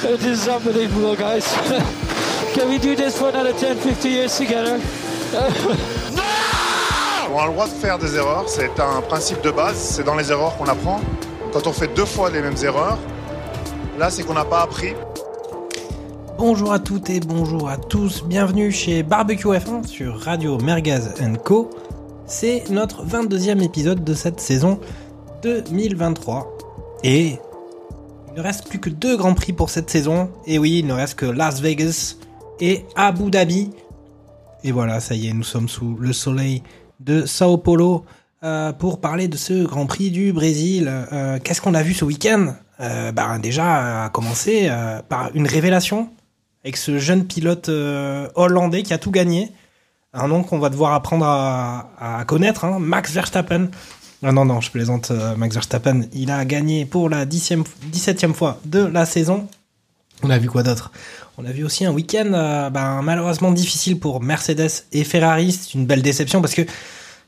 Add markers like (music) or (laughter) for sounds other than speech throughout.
(laughs) This is unbelievable, guys. (laughs) Can we do this for another 10, 50 years together? (laughs) On a le droit de faire des erreurs, c'est un principe de base, c'est dans les erreurs qu'on apprend. Quand on fait deux fois les mêmes erreurs, là c'est qu'on n'a pas appris. Bonjour à toutes et bonjour à tous, bienvenue chez Barbecue F1 sur Radio Mergaz Co. C'est notre 22e épisode de cette saison 2023. Et il ne reste plus que deux grands prix pour cette saison. Et oui, il ne reste que Las Vegas et Abu Dhabi. Et voilà, ça y est, nous sommes sous le soleil de Sao Paulo euh, pour parler de ce Grand Prix du Brésil. Euh, Qu'est-ce qu'on a vu ce week-end? Euh, bah, Déjà, à commencer par une révélation avec ce jeune pilote hollandais qui a tout gagné. Un nom qu'on va devoir apprendre à, à connaître, hein, Max Verstappen. Ah non, non, je plaisante, euh, Max Verstappen. Il a gagné pour la 10e, 17e fois de la saison. On a vu quoi d'autre? On a vu aussi un week-end euh, ben, malheureusement difficile pour Mercedes et Ferrari. C'est une belle déception parce que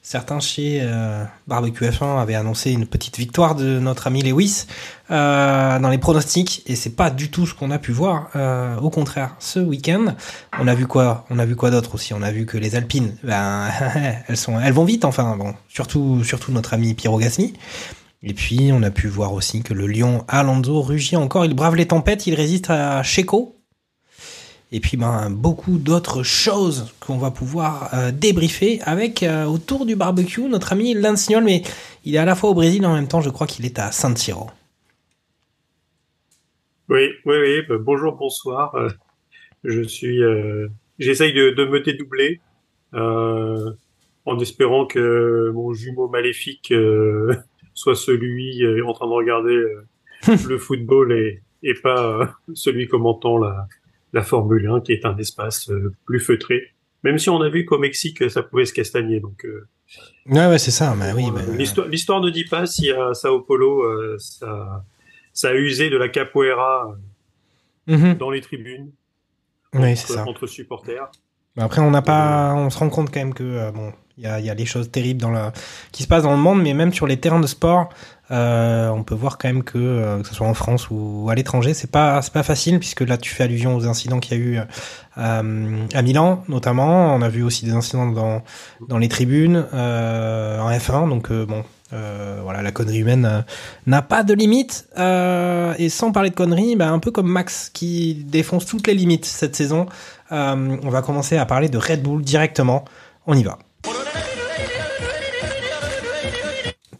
certains chez euh, Barbecue F1 avaient annoncé une petite victoire de notre ami Lewis euh, dans les pronostics et c'est pas du tout ce qu'on a pu voir. Euh, au contraire, ce week-end, on a vu quoi On a vu quoi d'autre aussi? On a vu que les Alpines, ben, (laughs) elles sont, elles vont vite. Enfin, bon, surtout, surtout notre ami Piero Gasly. Et puis, on a pu voir aussi que le lion Alonso rugit encore. Il brave les tempêtes, il résiste à Checo. Et puis, ben, beaucoup d'autres choses qu'on va pouvoir euh, débriefer avec, euh, autour du barbecue, notre ami Stroll. Mais il est à la fois au Brésil en même temps, je crois qu'il est à San Siro. Oui, oui, oui. bah, bonjour, bonsoir. Euh, je suis. J'essaye de, de me dédoubler en espérant que mon jumeau maléfique (laughs) soit celui en train de regarder (laughs) le football et, et pas celui commentant la, la Formule 1, qui est un espace euh, plus feutré. Même si on a vu qu'au Mexique, ça pouvait se castagner. Donc, euh, Ouais, ouais, c'est ça. Mais oui, ben, l'histoire, ne dit pas si à Sao Paulo, ça, ça a usé de la capoeira mhm. dans les tribunes Oui, c'est ça. entre supporters. Après, on n'a pas, on se rend compte quand même que euh, bon, il y a, y a des choses terribles dans la, qui se passent dans le monde, mais même sur les terrains de sport, euh, on peut voir quand même que, euh, que ce soit en France ou à l'étranger, c'est pas, pas facile puisque là, tu fais allusion aux incidents qu'il y a eu euh, à Milan, notamment. On a vu aussi des incidents dans dans les tribunes en F1, donc bon. Voilà, la connerie humaine n'a pas de limite. Et sans parler de conneries, bah, un peu comme Max qui défonce toutes les limites cette saison, on va commencer à parler de Red Bull directement. On y va.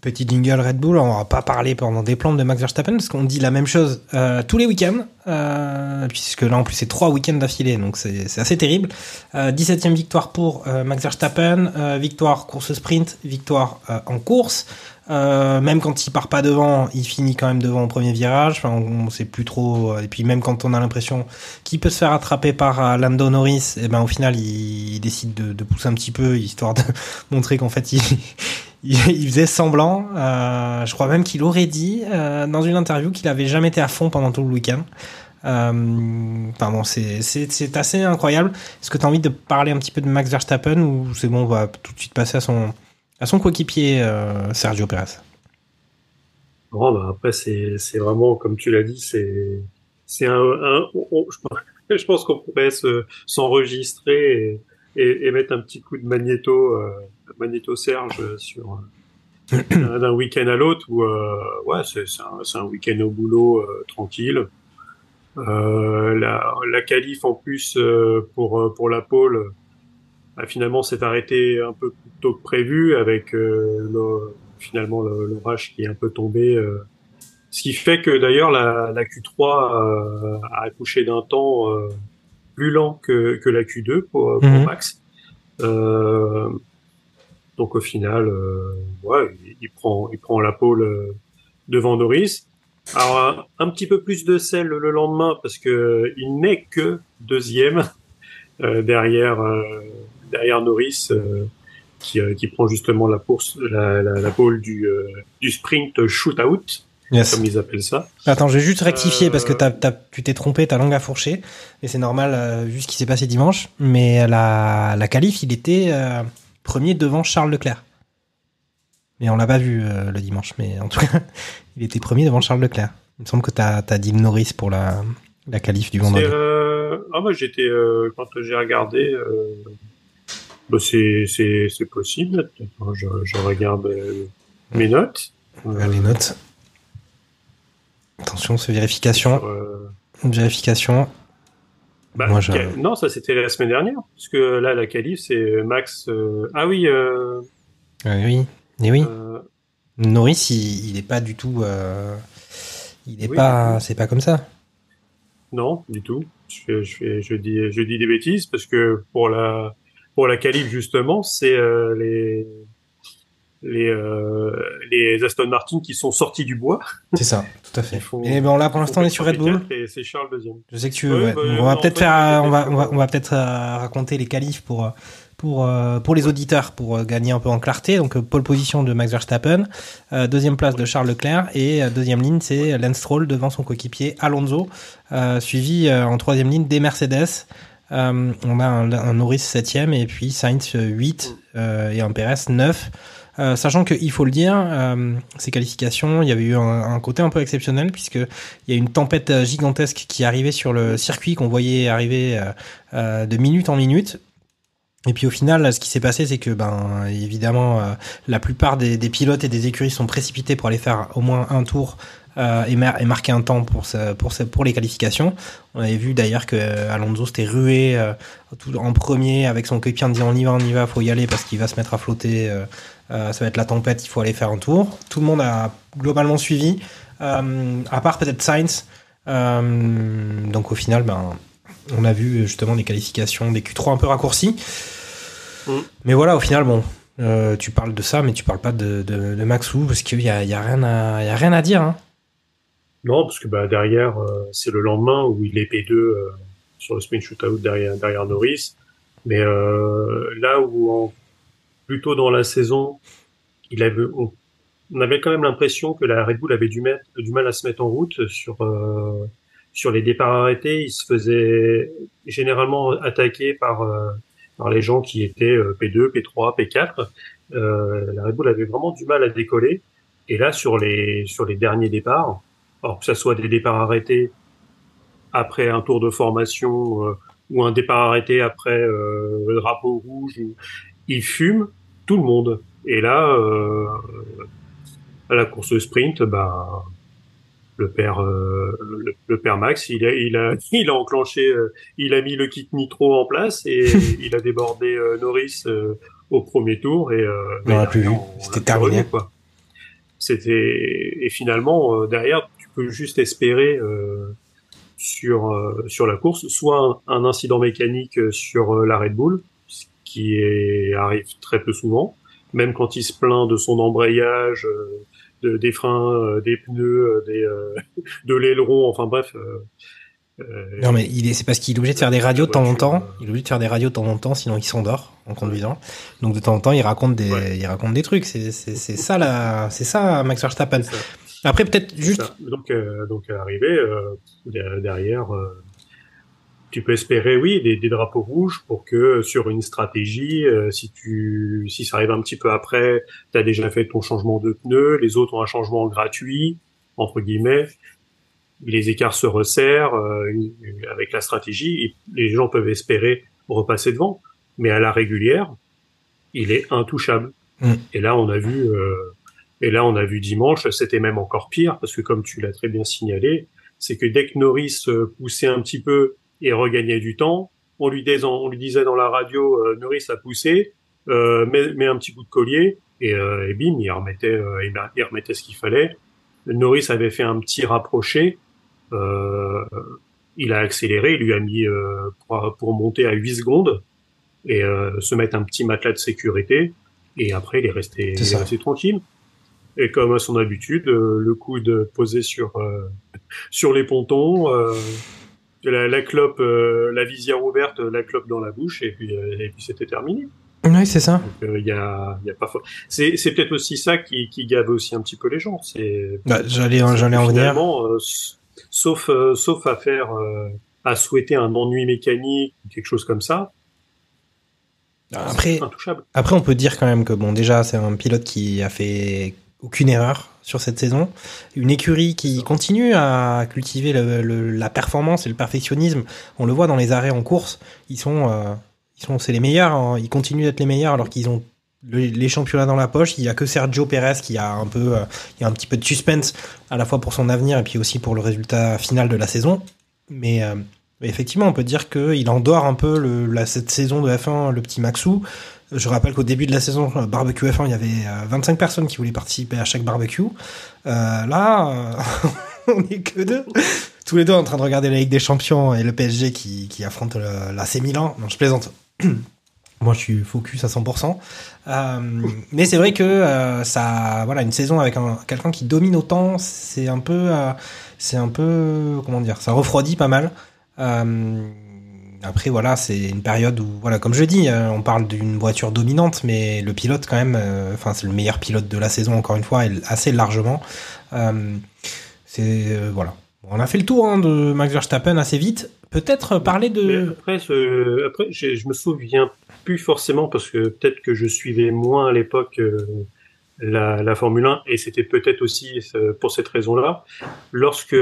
Petit jingle Red Bull, on va pas parler pendant des plans de Max Verstappen parce qu'on dit la même chose euh, tous les week-ends, euh, puisque là en plus c'est trois week-ends d'affilée, donc c'est assez terrible. Euh, 17e victoire pour euh, Max Verstappen, victoire course sprint, victoire en course. Même quand il part pas devant, il finit quand même devant au premier virage. On, sait plus trop. Et puis même quand on a l'impression qu'il peut se faire attraper par Lando Norris, et ben au final il, il décide de, de pousser un petit peu histoire de (laughs) montrer qu'en fait il, (laughs) il, faisait semblant. Euh, je crois même qu'il aurait dit euh, dans une interview qu'il avait jamais été à fond pendant tout le week-end. Euh, bon, c'est assez incroyable. Est-ce que tu as envie de parler un petit peu de Max Verstappen ou c'est bon, on va tout de suite passer à son à son coéquipier euh, Sergio Perez? Bon, bah, après, c'est, vraiment, comme tu l'as dit, c'est, un, un- (laughs) je pense- qu'on pourrait se, s'enregistrer et, et, et mettre un petit coup de magnéto, euh, magnéto Serge sur, euh, (coughs) d'un week-end à l'autre où, euh, ouais, c'est, c'est un, un week-end au boulot, euh, tranquille. La, la qualif en plus, pour, pour la pole, bah, finalement, s'est arrêté un peu plus tôt que prévu avec, le, finalement le- l'orage qui est un peu tombé. euh, ce qui fait que d'ailleurs la, la Q3 euh, a accouché d'un temps euh, plus lent que, que la Q2 pour, pour Mhm. Max. Donc au final, euh, ouais, il, il prend, il prend la pole euh, devant Norris. Alors un, un petit peu plus de sel le lendemain parce que il n'est que deuxième euh, derrière euh, derrière Norris euh, qui, euh, qui prend justement la course la, la, la pole du euh, du sprint shootout Yes. comme ils appellent ça. Attends, je vais juste rectifier Euh, parce que t'as, t'as, tu t'es trompé, ta langue a fourché. Et c'est normal, euh, vu ce qui s'est passé dimanche. Mais la, la qualif, il était euh, premier devant Charles Leclerc. Mais on l'a pas vu euh, le dimanche. Mais en tout cas, (laughs) il était premier devant Charles Leclerc. Il me semble que t'as, t'as dit Norris pour la, la qualif du vendredi. euh, ah moi j'étais euh, quand j'ai regardé bah, c'est possible. Attends, Je, je regarde mes notes. Regarde les notes. Attention, c'est vérification. Vérification. Bah, Moi, Non, ça c'était la semaine dernière. Parce que là, la qualif, c'est Max. euh, Ah oui, euh, Euh, oui. Et oui. euh, Norris, il, il est pas du tout. euh, il est Oui, pas. C'est pas comme ça. non, du tout. Je, je, fais, je, dis, je dis des bêtises parce que pour la, pour la qualif, justement, c'est euh, les, les, euh, les Aston Martin qui sont sortis du bois. C'est ça, tout à fait. Font- Et bon, là, pour l'instant, on est sur Red Bull. C'est Charles deuxième. Je sais que tu veux. Ouais, ouais. bah, on va peut-être faire. on va, on va, on va peut-être raconter les qualifs pour. euh, Pour, euh, pour les auditeurs, pour gagner un peu en clarté, donc pole position de Max Verstappen, euh, deuxième place de Charles Leclerc et euh, deuxième ligne c'est Lance Stroll devant son coéquipier Alonso, suivi en troisième ligne des Mercedes. On a un, un Norris septième et puis Sainz 8 euh, et un Perez 9. Euh, sachant qu'il faut le dire, euh, ces qualifications, il y avait eu un, côté un peu exceptionnel puisque il y a une tempête euh, gigantesque qui arrivait sur le circuit qu'on voyait arriver euh, de minute en minute. Et puis au final, ce qui s'est passé, c'est que ben évidemment, la plupart des, pilotes et des écuries sont précipités pour aller faire au moins un tour et, mar- et marquer un temps pour pour les qualifications. On avait vu d'ailleurs que euh, Alonso s'était rué tout en premier avec son coéquipier en disant on y va, on y va, faut y aller parce qu'il va se mettre à flotter. Euh, ça va être la tempête, il faut aller faire un tour. Tout le monde a globalement suivi, euh, à part peut-être Sainz. Euh, donc au final, ben on a vu justement des qualifications des Q3 un peu raccourcis. Mm. Mais voilà, au final, bon, euh, tu parles de ça, mais tu parles pas de, de, de Maxou parce qu'il y a, y a rien à, y a rien à dire. Hein. Non, parce que bah, derrière, euh, c'est le lendemain où il est P2 euh, sur le sprint shootout derrière, derrière Norris. Mais là où, en- plutôt dans la saison, on, avait quand même l'impression que la Red Bull avait du, mettre, du mal à se mettre en route sur, euh, sur les départs arrêtés. Il se faisait généralement attaquer par, euh, par les gens qui étaient euh, P2, P3, P4. Euh, la Red Bull avait vraiment du mal à décoller. Et là, sur les, sur les derniers départs, alors que ça soit des départs arrêtés après un tour de formation euh, ou un départ arrêté après le drapeau rouge, il fume tout le monde. Et là, euh, à la course sprint, bah, le père, euh, le, le père Max, il a, il a, (laughs) il a enclenché, euh, il a mis le kit nitro en place et (laughs) il a débordé euh, Norris euh, au premier tour et euh, On l'a mais plus vu. derrière, on C'était terminé. quoi. C'était et finalement euh, derrière tu peux juste espérer euh, sur euh, sur la course soit un, un incident mécanique sur la Red Bull qui est, arrive très peu souvent même quand il se plaint de son embrayage euh, de, des freins euh, des pneus euh, des (laughs) de l'aileron enfin bref Non, mais il est, c'est parce qu'il est obligé de faire des radios de temps en temps. Il est obligé de faire des radios de temps en temps, sinon il s'endort en conduisant. Donc de temps en temps, il raconte des, Ouais. il raconte des trucs. C'est, c'est, c'est ça la, c'est ça Max Verstappen. ça. Après peut-être juste. Donc, donc arrivé der- derrière, tu peux espérer, oui, des, des drapeaux rouges pour que euh, sur une stratégie, euh, si tu, si ça arrive un petit peu après, tu as déjà fait ton changement de pneu, les autres ont un changement gratuit entre guillemets, les écarts se resserrent euh, une- une- avec la stratégie, et les gens peuvent espérer repasser devant, mais à la régulière, il est intouchable. Mm. Et là, on a vu. euh, et là, on a vu dimanche, c'était même encore pire, parce que comme tu l'as très bien signalé, c'est que dès que Norris euh, poussait un petit peu et regagnait du temps, on lui, disait, on lui disait dans la radio, euh, Norris a poussé, euh, met, met un petit coup de collier, et, euh, et bim, il remettait, euh, il, remettait ce qu'il fallait. Norris avait fait un petit rapproché, euh, il a accéléré, il lui a mis euh, pour, pour monter à 8 secondes et euh, se mettre un petit matelas de sécurité. Et après, il est resté, C'est il est resté tranquille. Et comme à son habitude, le coude posé sur euh, sur les pontons, euh, la, la clope, euh, la visière ouverte, la clope dans la bouche, et puis euh, et puis c'était terminé. Oui, c'est ça. Euh, il y a y a pas. C'est c'est peut-être aussi ça qui qui gave aussi un petit peu les gens. C'est Bah, J'allais j'allais en venir. euh, sauf euh, sauf à faire à souhaiter un ennui mécanique ou quelque chose comme ça. Après. Après, on peut dire quand même que bon, déjà, c'est un pilote qui a fait aucune erreur sur cette saison. Une écurie qui continue à cultiver la performance et le perfectionnisme. On le voit dans les arrêts en course. Ils sont, euh, c'est les meilleurs. hein. Ils continuent d'être les meilleurs alors qu'ils ont le- les championnats dans la poche. Il y a que Sergio Perez qui a un peu, euh, un petit peu de suspense à la fois pour son avenir et puis aussi pour le résultat final de la saison. Mais euh, effectivement, on peut dire qu'il endort un peu la, cette saison de F1, le petit Maxou. Je rappelle qu'au début de la saison euh, barbecue F1, il y avait euh, 25 personnes qui voulaient participer à chaque barbecue. Euh, là, euh, (laughs) on est que deux. Tous les deux en train de regarder la Ligue des Champions et le PSG qui, qui affronte l'AC Milan. Non, je plaisante. (clears throat) Moi, je suis focus à 100%. Euh, mais c'est vrai que euh, ça, voilà, une saison avec un, quelqu'un qui domine autant, c'est un peu, euh, c'est un peu, comment dire, ça refroidit pas mal. Après, voilà, c'est une période où, voilà, comme je dis, euh, on parle d'une voiture dominante, mais le pilote, quand même, euh, enfin, c'est le meilleur pilote de la saison, encore une fois, et assez largement. Euh, c'est, voilà. On a fait le tour hein, de Max Verstappen assez vite. Peut-être parler de. après, ce- après, je me souviens plus forcément parce que peut-être que je suivais moins à l'époque la, la Formule 1 et c'était peut-être aussi pour cette raison-là. Lorsque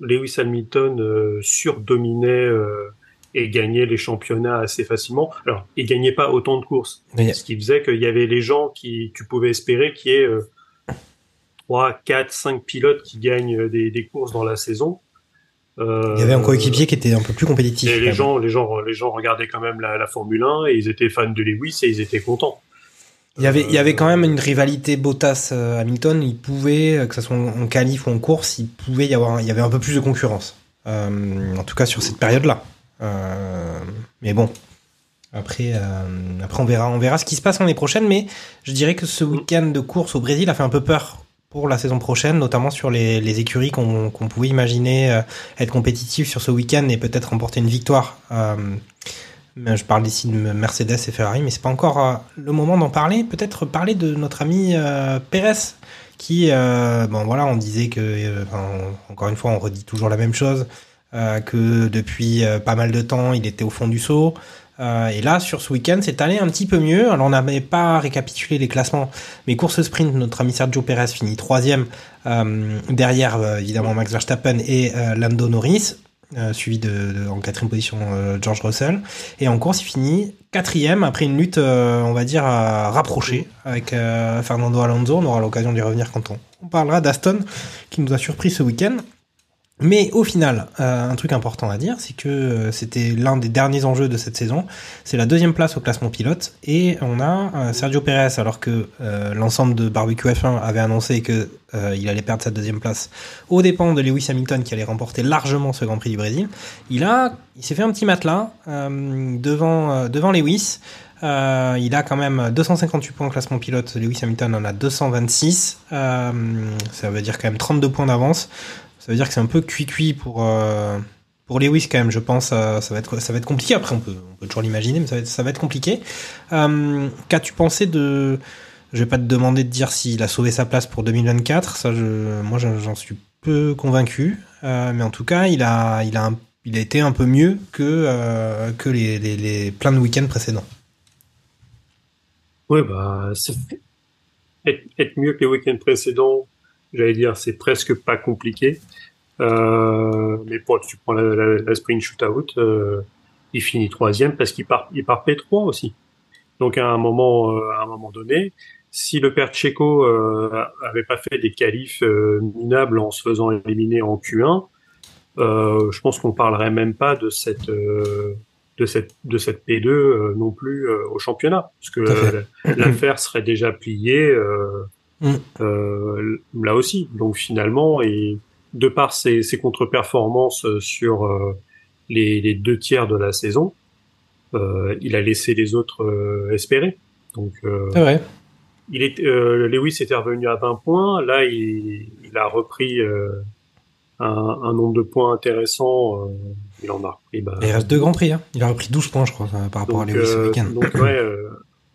Lewis Hamilton euh, surdominait euh, et gagnait les championnats assez facilement. Alors, il gagnait pas autant de courses, Mais- ce qui faisait qu'il y avait les gens qui tu pouvais espérer qu'il y ait euh, 3, 4, 5 pilotes qui gagnent des, des courses dans la saison. Euh, Il y avait un coéquipier qui était un peu plus compétitif. et quand les gens, les gens, les gens regardaient quand même la, la Formule 1 et ils étaient fans de Lewis et ils étaient contents. Il y avait, il y avait quand même Euh, une rivalité Bottas-Hamilton. Il pouvait, euh, que ce soit en qualif ou en course, il pouvait y avoir, il y avait un peu plus de concurrence. Euh, en tout cas sur cette période-là. Euh, mais bon, après, euh, après on verra, on verra ce qui se passe l'année prochaine. Mais je dirais que ce week-end de course au Brésil a fait un peu peur pour la saison prochaine, notamment sur les, les écuries qu'on pouvait imaginer euh, être compétitives sur ce week-end et peut-être remporter une victoire. Euh, je parle ici de Mercedes et Ferrari, mais c'est pas encore euh, le moment d'en parler. Peut-être parler de notre ami euh, Pérez, qui, euh, bon voilà, on disait que, encore une fois, on redit toujours la même chose, que depuis pas mal de temps, il était au fond du. Euh, et là, sur ce week-end, c'est allé un petit peu mieux. Alors, on n'avait pas récapitulé les classements, mais course sprint, notre ami Sergio Pérez finit troisième, derrière évidemment Max Verstappen et Lando Norris, euh, suivi de, en quatrième position euh, George Russell. Et en course, il finit quatrième après une lutte, euh, on va dire, rapprochée avec Fernando Alonso. On aura l'occasion d'y revenir quand on parlera d'Aston, qui nous a surpris ce week-end. Mais au final, euh, un truc important à dire, c'est que euh, c'était l'un des derniers enjeux de cette saison. C'est la deuxième place au classement pilote et on a euh, Sergio Pérez, alors que euh, l'ensemble de Barbecue F1 avait annoncé que euh, il allait perdre sa deuxième place aux dépens de Lewis Hamilton qui allait remporter largement ce Grand Prix du Brésil. Il a, il s'est fait un petit matelas euh, devant devant Lewis. Euh, il a quand même 258 points au classement pilote. Lewis Hamilton en a 226. Euh, ça veut dire quand même 32 points d'avance. Ça veut dire que c'est un peu cuit-cuit pour, euh, pour Lewis quand même, je pense. euh, ça, va être, ça va être compliqué. Après, on peut, on peut toujours l'imaginer, mais ça va être, compliqué. Euh, Qu'as-tu pensé de... Je vais pas te demander de dire s'il a sauvé sa place pour 2024. Ça, moi, j'en suis peu convaincu. Euh, mais en tout cas, il a, il a, il a été un peu mieux que, euh, que les, les, les plein de week-ends précédents. Ouais, bah, être, être mieux que les week-ends précédents, j'allais dire, c'est presque pas compliqué. Euh, mais pour, tu prends la, la, la sprint shootout, euh, il finit troisième parce qu'il part, il part P3 aussi. Donc à un moment, euh, à un moment donné, si le père euh, avait pas fait des qualifs minables en se faisant éliminer en Q1, euh, je pense qu'on parlerait même pas de cette de cette de cette P2 euh, non plus au championnat, parce que l'affaire serait déjà pliée euh, Mm. euh, là aussi. Donc finalement, et de par ses, ses contre-performances euh, sur euh, les, les deux tiers de la saison, il a laissé les autres espérer. Donc, c'est vrai. Il est, Lewis était revenu à 20 points. Là, il, il a repris un, un, nombre de points intéressant. il en a repris. Bah, il reste deux grands prix. Hein. Il a repris 12 points, je crois, par rapport donc, à Lewis ce week-end. Donc, ouais,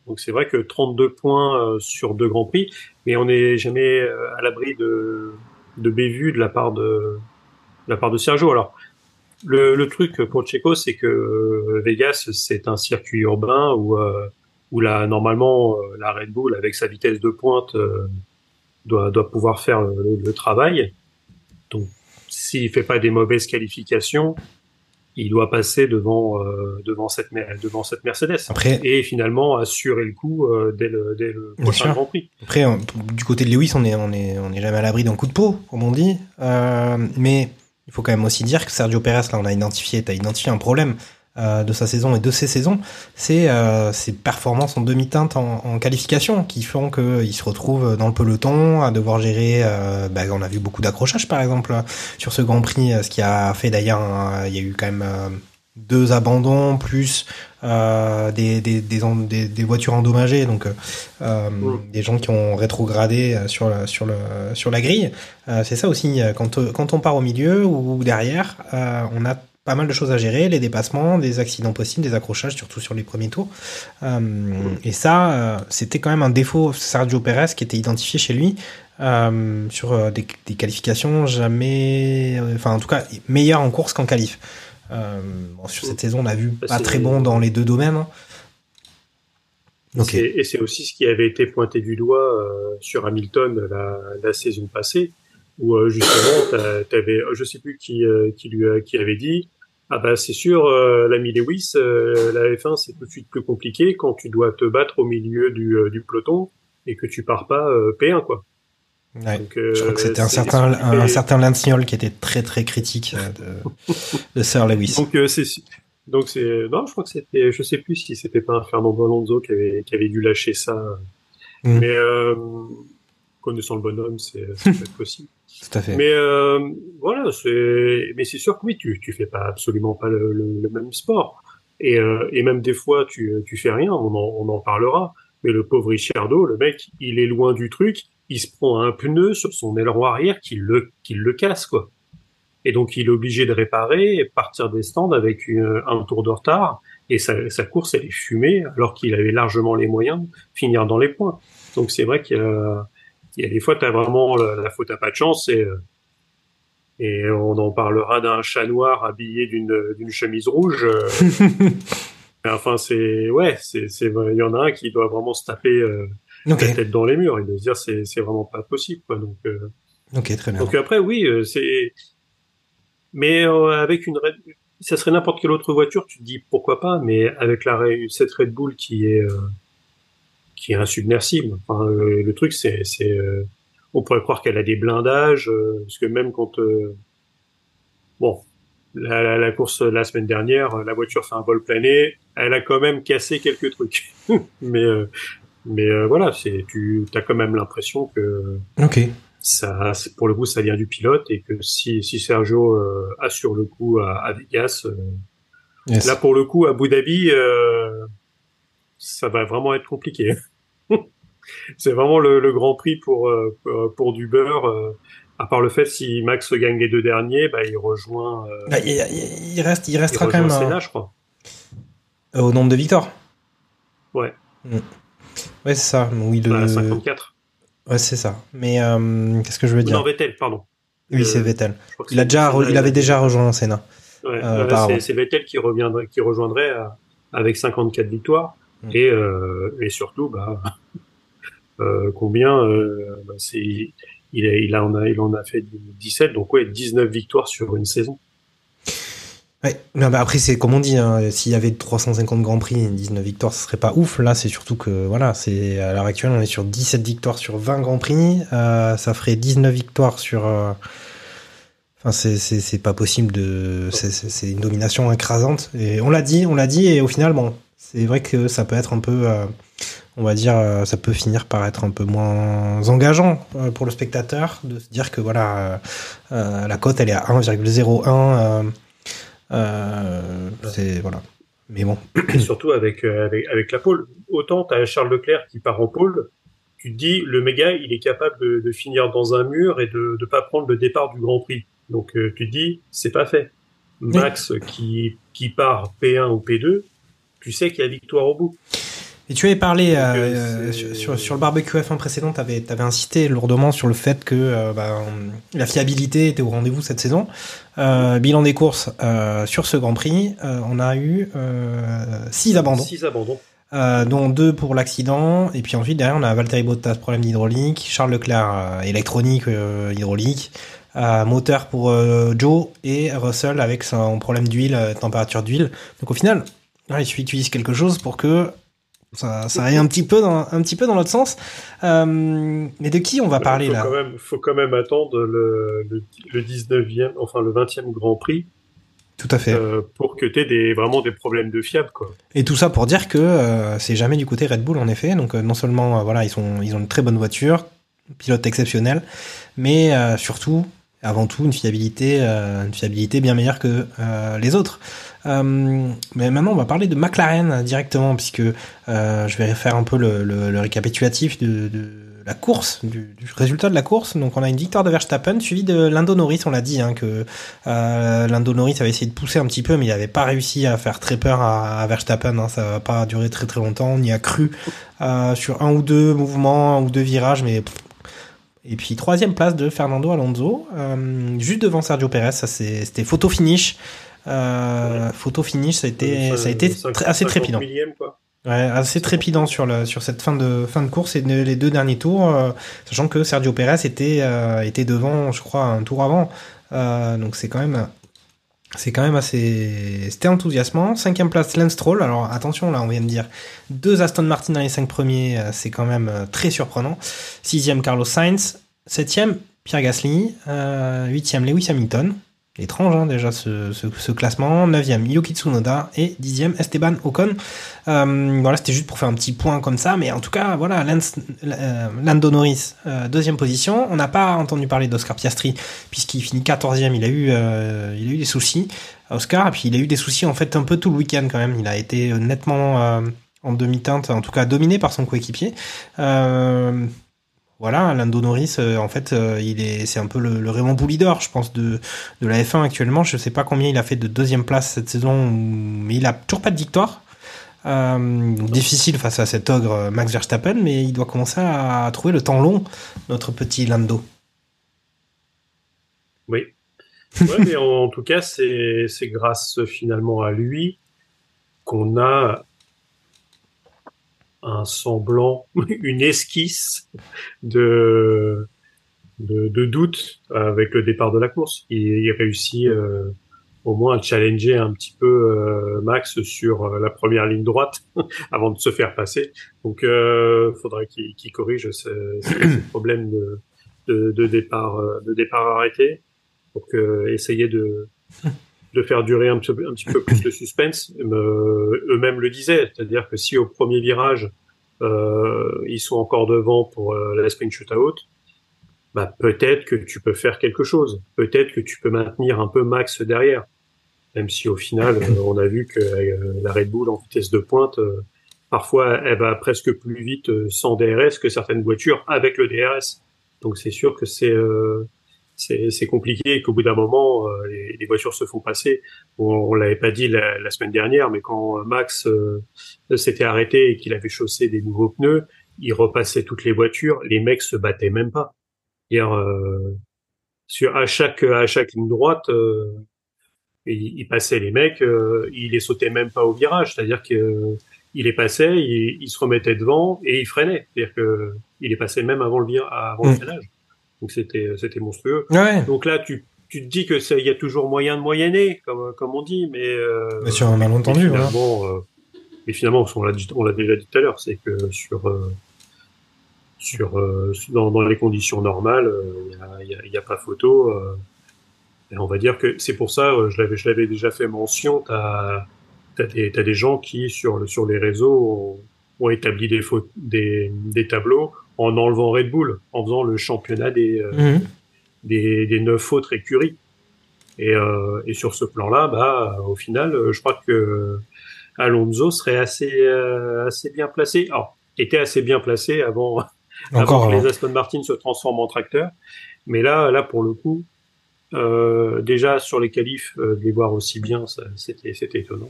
donc c'est vrai que 32 points sur deux grands prix, mais on n'est jamais à l'abri de, de bévues de la part de, de la part de Sergio. Alors, le, le truc pour Checo, c'est que Vegas, c'est un circuit urbain où, euh, où la, normalement, la Red Bull, avec sa vitesse de pointe, euh, doit, doit pouvoir faire le, le travail. Donc, s'il fait pas des mauvaises qualifications, il doit passer devant euh, devant cette devant cette Mercedes Après, et finalement assurer le coup euh, dès le dès le Bien prochain. Grand Prix. Après, du côté de Lewis, on est, on est, on est jamais à l'abri d'un coup de peau, comme on dit. Euh, mais il faut quand même aussi dire que Sergio Perez, là, on a identifié, t'as identifié un problème euh, de sa saison et de ses saisons, c'est euh, ses performances en demi-teinte en, en qualification qui font qu'il se retrouve dans le peloton à devoir gérer. Euh, bah, on a vu beaucoup d'accrochages, par exemple, sur ce Grand Prix, ce qui a fait d'ailleurs, il y a eu quand même euh, deux abandons plus euh, des, des, des, des, voitures endommagées, donc euh, euh, des gens qui ont rétrogradé euh, sur la, sur le, sur la grille. Euh, c'est ça aussi, euh, quand, euh, quand on part au milieu ou derrière, euh, on a pas mal de choses à gérer, les dépassements, des accidents possibles, des accrochages, surtout sur les premiers tours. Euh, et ça, euh, c'était quand même un défaut Sergio Perez qui était identifié chez lui euh, sur des, des qualifications jamais, enfin en tout cas meilleur en course qu'en qualif. Bon, sur cette saison, on a vu Bah, pas très bon dans les deux domaines. hein. Ok. C'est- Et c'est aussi ce qui avait été pointé du doigt sur Hamilton la, la saison passée, où euh, justement, t'a- t'avais, je sais plus qui, euh, qui lui qui avait dit, ah bah c'est sûr, euh, l'ami Lewis, euh, la F1 c'est tout de suite plus compliqué quand tu dois te battre au milieu du, euh, du peloton et que tu pars pas euh, P1 quoi. Ouais. Donc, euh, Je crois que c'était un certain, un certain qui était très très critique euh, de, (laughs) de Sir Lewis. Donc euh, c'est donc c'est non, je crois que c'était, je sais plus si c'était pas un Fernando Alonso qui avait qui avait dû lâcher ça, Mm. mais euh, connaissant le bonhomme, c'est possible. Mais euh, voilà, c'est mais c'est sûr que oui, tu tu fais pas absolument pas le, le, le même sport et euh, et même des fois tu tu fais rien, on en on en parlera. Mais le pauvre Ricciardo, le mec, il est loin du truc, il se prend un pneu sur son aileron arrière qui le qui le casse quoi. Et donc il est obligé de réparer partir des stands avec une- un tour de retard et sa, sa course elle est fumée alors qu'il avait largement les moyens de finir dans les points. Donc c'est vrai qu'il y a, il y a des fois tu as vraiment la, la faute à pas de chance et euh, et on en parlera d'un chat noir habillé d'une d'une chemise rouge. euh, (laughs) mais enfin c'est ouais c'est c'est il y en a un qui doit vraiment se taper euh, la tête dans les murs et de se dire c'est c'est vraiment pas possible quoi donc euh, ok, très bien. donc après, oui, euh, c'est. Mais avec une Red... ça serait n'importe quelle autre voiture, tu te dis pourquoi pas, mais avec la cette Red Bull qui est euh, qui est insubmersible. Enfin, euh, le truc, c'est c'est euh, on pourrait croire qu'elle a des blindages, euh, parce que même quand euh, bon. La, la, la course la semaine dernière, la voiture fait un vol plané, elle a quand même cassé quelques trucs. (laughs) mais euh, mais euh, voilà, c'est tu as quand même l'impression que Ok, ça, pour le coup, ça vient du pilote et que si, si Sergio euh, assure le coup à, à Vegas, Yes. là pour le coup à Abu Dhabi, euh, ça va vraiment être compliqué. C'est vraiment le, le Grand Prix pour euh, pour, pour du beurre. euh, à part le fait si Max gagne les deux derniers, bah il rejoint. euh, Bah, il, reste, il il restera quand même euh, je crois. au nombre de victoires. Ouais. Mm. Ouais, c'est ça. Oui, le... À 54. ouais, c'est ça. Mais euh, qu'est-ce que je veux dire Non, Vettel, pardon. Oui, euh, c'est Vettel. Il a déjà, re- il avait déjà rejoint. Ouais, Euh, là, par c'est, Vettel qui reviendrait, qui rejoindrait euh, avec 54 victoires. Et euh, et surtout bah combien il en a fait 17 donc ouais 19 victoires sur une saison. Ouais. Non, bah après, c'est comme on dit, hein, s'il y avait 350 Grands Prix et 19 victoires, ce serait pas ouf. Là, c'est surtout que, voilà, c'est à l'heure actuelle, on est sur 17 victoires sur 20 Grands Prix. Euh, ça ferait 19 victoires sur. euh, Enfin, c'est, pas possible de. C'est une domination écrasante. Et on l'a dit, on l'a dit, et au final, bon, c'est vrai que ça peut être un peu. euh, on va dire, euh, ça peut finir par être un peu moins engageant euh, pour le spectateur de se dire que, voilà, la cote, elle est à 1,01. euh, euh, c'est voilà. Mais bon. Et surtout avec, avec, avec la pole. Autant tu as Charles Leclerc qui part en pole, tu te dis, le méga, il est capable de, de finir dans un mur et de ne pas prendre le départ du Grand Prix. Donc tu te dis, c'est pas fait. Max qui, qui part P1 ou P2, tu sais qu'il y a victoire au bout. Et tu avais parlé euh, euh, c'est- sur, sur, le barbecue F1 précédent, tu avais, insisté lourdement sur le fait que euh, bah, la fiabilité était au rendez-vous cette saison. Euh, bilan des courses euh, sur ce Grand Prix, euh, on a eu 6 abandons. Six abandons. Euh, dont deux pour l'accident, et puis ensuite derrière on a Valtteri Bottas problème d'hydraulique, Charles Leclerc euh, électronique euh, hydraulique, euh, moteur pour euh, Joe et Russell avec son problème d'huile, euh, température d'huile. Donc au final, il suffit que tu dises quelque chose pour que ça, ça aille un petit peu dans un petit peu dans l'autre sens. Euh, mais de qui on va parler faut là même, faut quand même attendre le, le, le 19e, enfin le 20e Grand Prix Tout à fait. euh, pour que tu aies des, vraiment des problèmes de fiable. Quoi. Et tout ça pour dire que euh, c'est jamais du côté Red Bull en effet. Donc non seulement voilà ils sont ils ont une très bonne voiture, pilote exceptionnel, mais surtout avant tout une fiabilité une fiabilité bien meilleure que les autres. Euh, mais maintenant on va parler de McLaren directement puisque euh, je vais faire un peu le, le, le récapitulatif de, de la course, du, du résultat de la course. Donc on a une victoire de Verstappen suivie de Lando Norris. On l'a dit hein, que euh, Lando Norris avait essayé de pousser un petit peu, mais il n'avait pas réussi à faire très peur à, à Verstappen. Hein, ça va pas durer très très longtemps. On y a cru euh, sur un ou deux mouvements, un ou deux virages, mais et puis troisième place de Fernando Alonso, euh, juste devant Sergio Perez. Ça c'était photo finish. Euh, Photo finish, ça a été, ça a été cinq- très- assez 50 trépidant. millième, quoi. Ouais, assez trépidant sur cette fin de fin de course et de- les deux derniers tours, euh, sachant que Sergio Perez était euh, était devant, je crois, un tour avant. Euh, donc c'est quand même c'est quand même assez c'était enthousiasmant. Cinquième place Lance Stroll. Alors attention là, on vient de dire deux Aston Martin dans les cinq premiers, c'est quand même très surprenant. Sixième Carlos Sainz, septième Pierre Gasly, huitième Lewis Hamilton. Étrange hein, déjà ce, classement. Neuvième Yuki Tsunoda et dixième Esteban Ocon. Euh, voilà, c'était juste pour faire un petit point comme ça, mais en tout cas, voilà, Lance, euh, Lando Norris, euh, deuxième position. On n'a pas entendu parler d'Oscar Piastri puisqu'il finit quatorzième. Il a eu, euh, il a eu des soucis, Oscar, et puis il a eu des soucis en fait un peu tout le week-end quand même. Il a été nettement en demi-teinte, en tout cas dominé par son coéquipier. Voilà, Lando Norris, euh, en fait, euh, il est, c'est un peu le, Raymond Poulidor, je pense, de, de la F1 actuellement. Je sais pas combien il a fait de deuxième place cette saison, mais il a toujours pas de victoire. Euh, difficile face à cet ogre Max Verstappen, mais il doit commencer à trouver le temps long, notre petit Lando. Oui. Ouais, mais en tout cas, c'est grâce finalement à lui qu'on a un semblant, (laughs) une esquisse de, de, de doute avec le départ de la course. Il, il réussit euh, au moins à challenger un petit peu euh, Max sur euh, la première ligne droite (laughs) avant de se faire passer. Donc, euh, faudrait qu'il qu'il corrige ce, ce (clears throat) problème de, de, de départ, euh, de départ arrêté pour que, essayer de, (laughs) de faire durer un petit, peu, plus le suspense. Euh, Eux-mêmes le disaient, c'est-à-dire que si au premier virage, euh, ils sont encore devant pour euh, la sprint shootout, bah, peut-être que tu peux faire quelque chose. Peut-être que tu peux maintenir un peu Max derrière. Même si au final, euh, on a vu que la Red Bull en vitesse de pointe, parfois, elle va presque plus vite sans DRS que certaines voitures avec le DRS. Donc c'est sûr que c'est c'est compliqué et qu'au bout d'un moment, euh, les, les, voitures se font passer. On, on l'avait pas dit la, la, semaine dernière, mais quand Max euh, s'était arrêté et qu'il avait chaussé des nouveaux pneus, il repassait toutes les voitures. Les mecs se battaient même pas. Hier, euh, sur à chaque à chaque ligne droite, euh, il, il, passait les mecs, euh, il les sautait même pas au virage. C'est-à-dire que il les passait, il, il, se remettait devant et il freinait. C'est-à-dire que il les passait même avant le avant mmh. le freinage. Donc c'était c'était monstrueux. Ouais. Donc là tu tu te dis que il y a toujours moyen de moyenner comme comme on dit, mais euh, mais sur un malentendu. Voilà. euh, mais finalement on l'a on l'a déjà dit tout à l'heure, c'est que sur euh, sur euh, dans, dans, les conditions normales, il euh, y a, y, a, y, a, pas photo. euh, et on va dire que c'est pour ça, euh, je l'avais je l'avais déjà fait mention. T'as t'as des t'as des gens qui sur sur les réseaux ont, ont établi des, des des tableaux en enlevant Red Bull, en faisant le championnat des, euh, Mhm. mmh. des, des neuf autres écuries. Et, euh, et sur ce plan-là, bah, au final, je crois que Alonso serait assez euh, assez bien placé. Alors, était assez bien placé avant, (laughs) Encore, avant que les Aston Martin se transforment en tracteur. Mais là, là pour le coup, euh, déjà sur les qualifs, euh, de les voir aussi bien, c'était étonnant.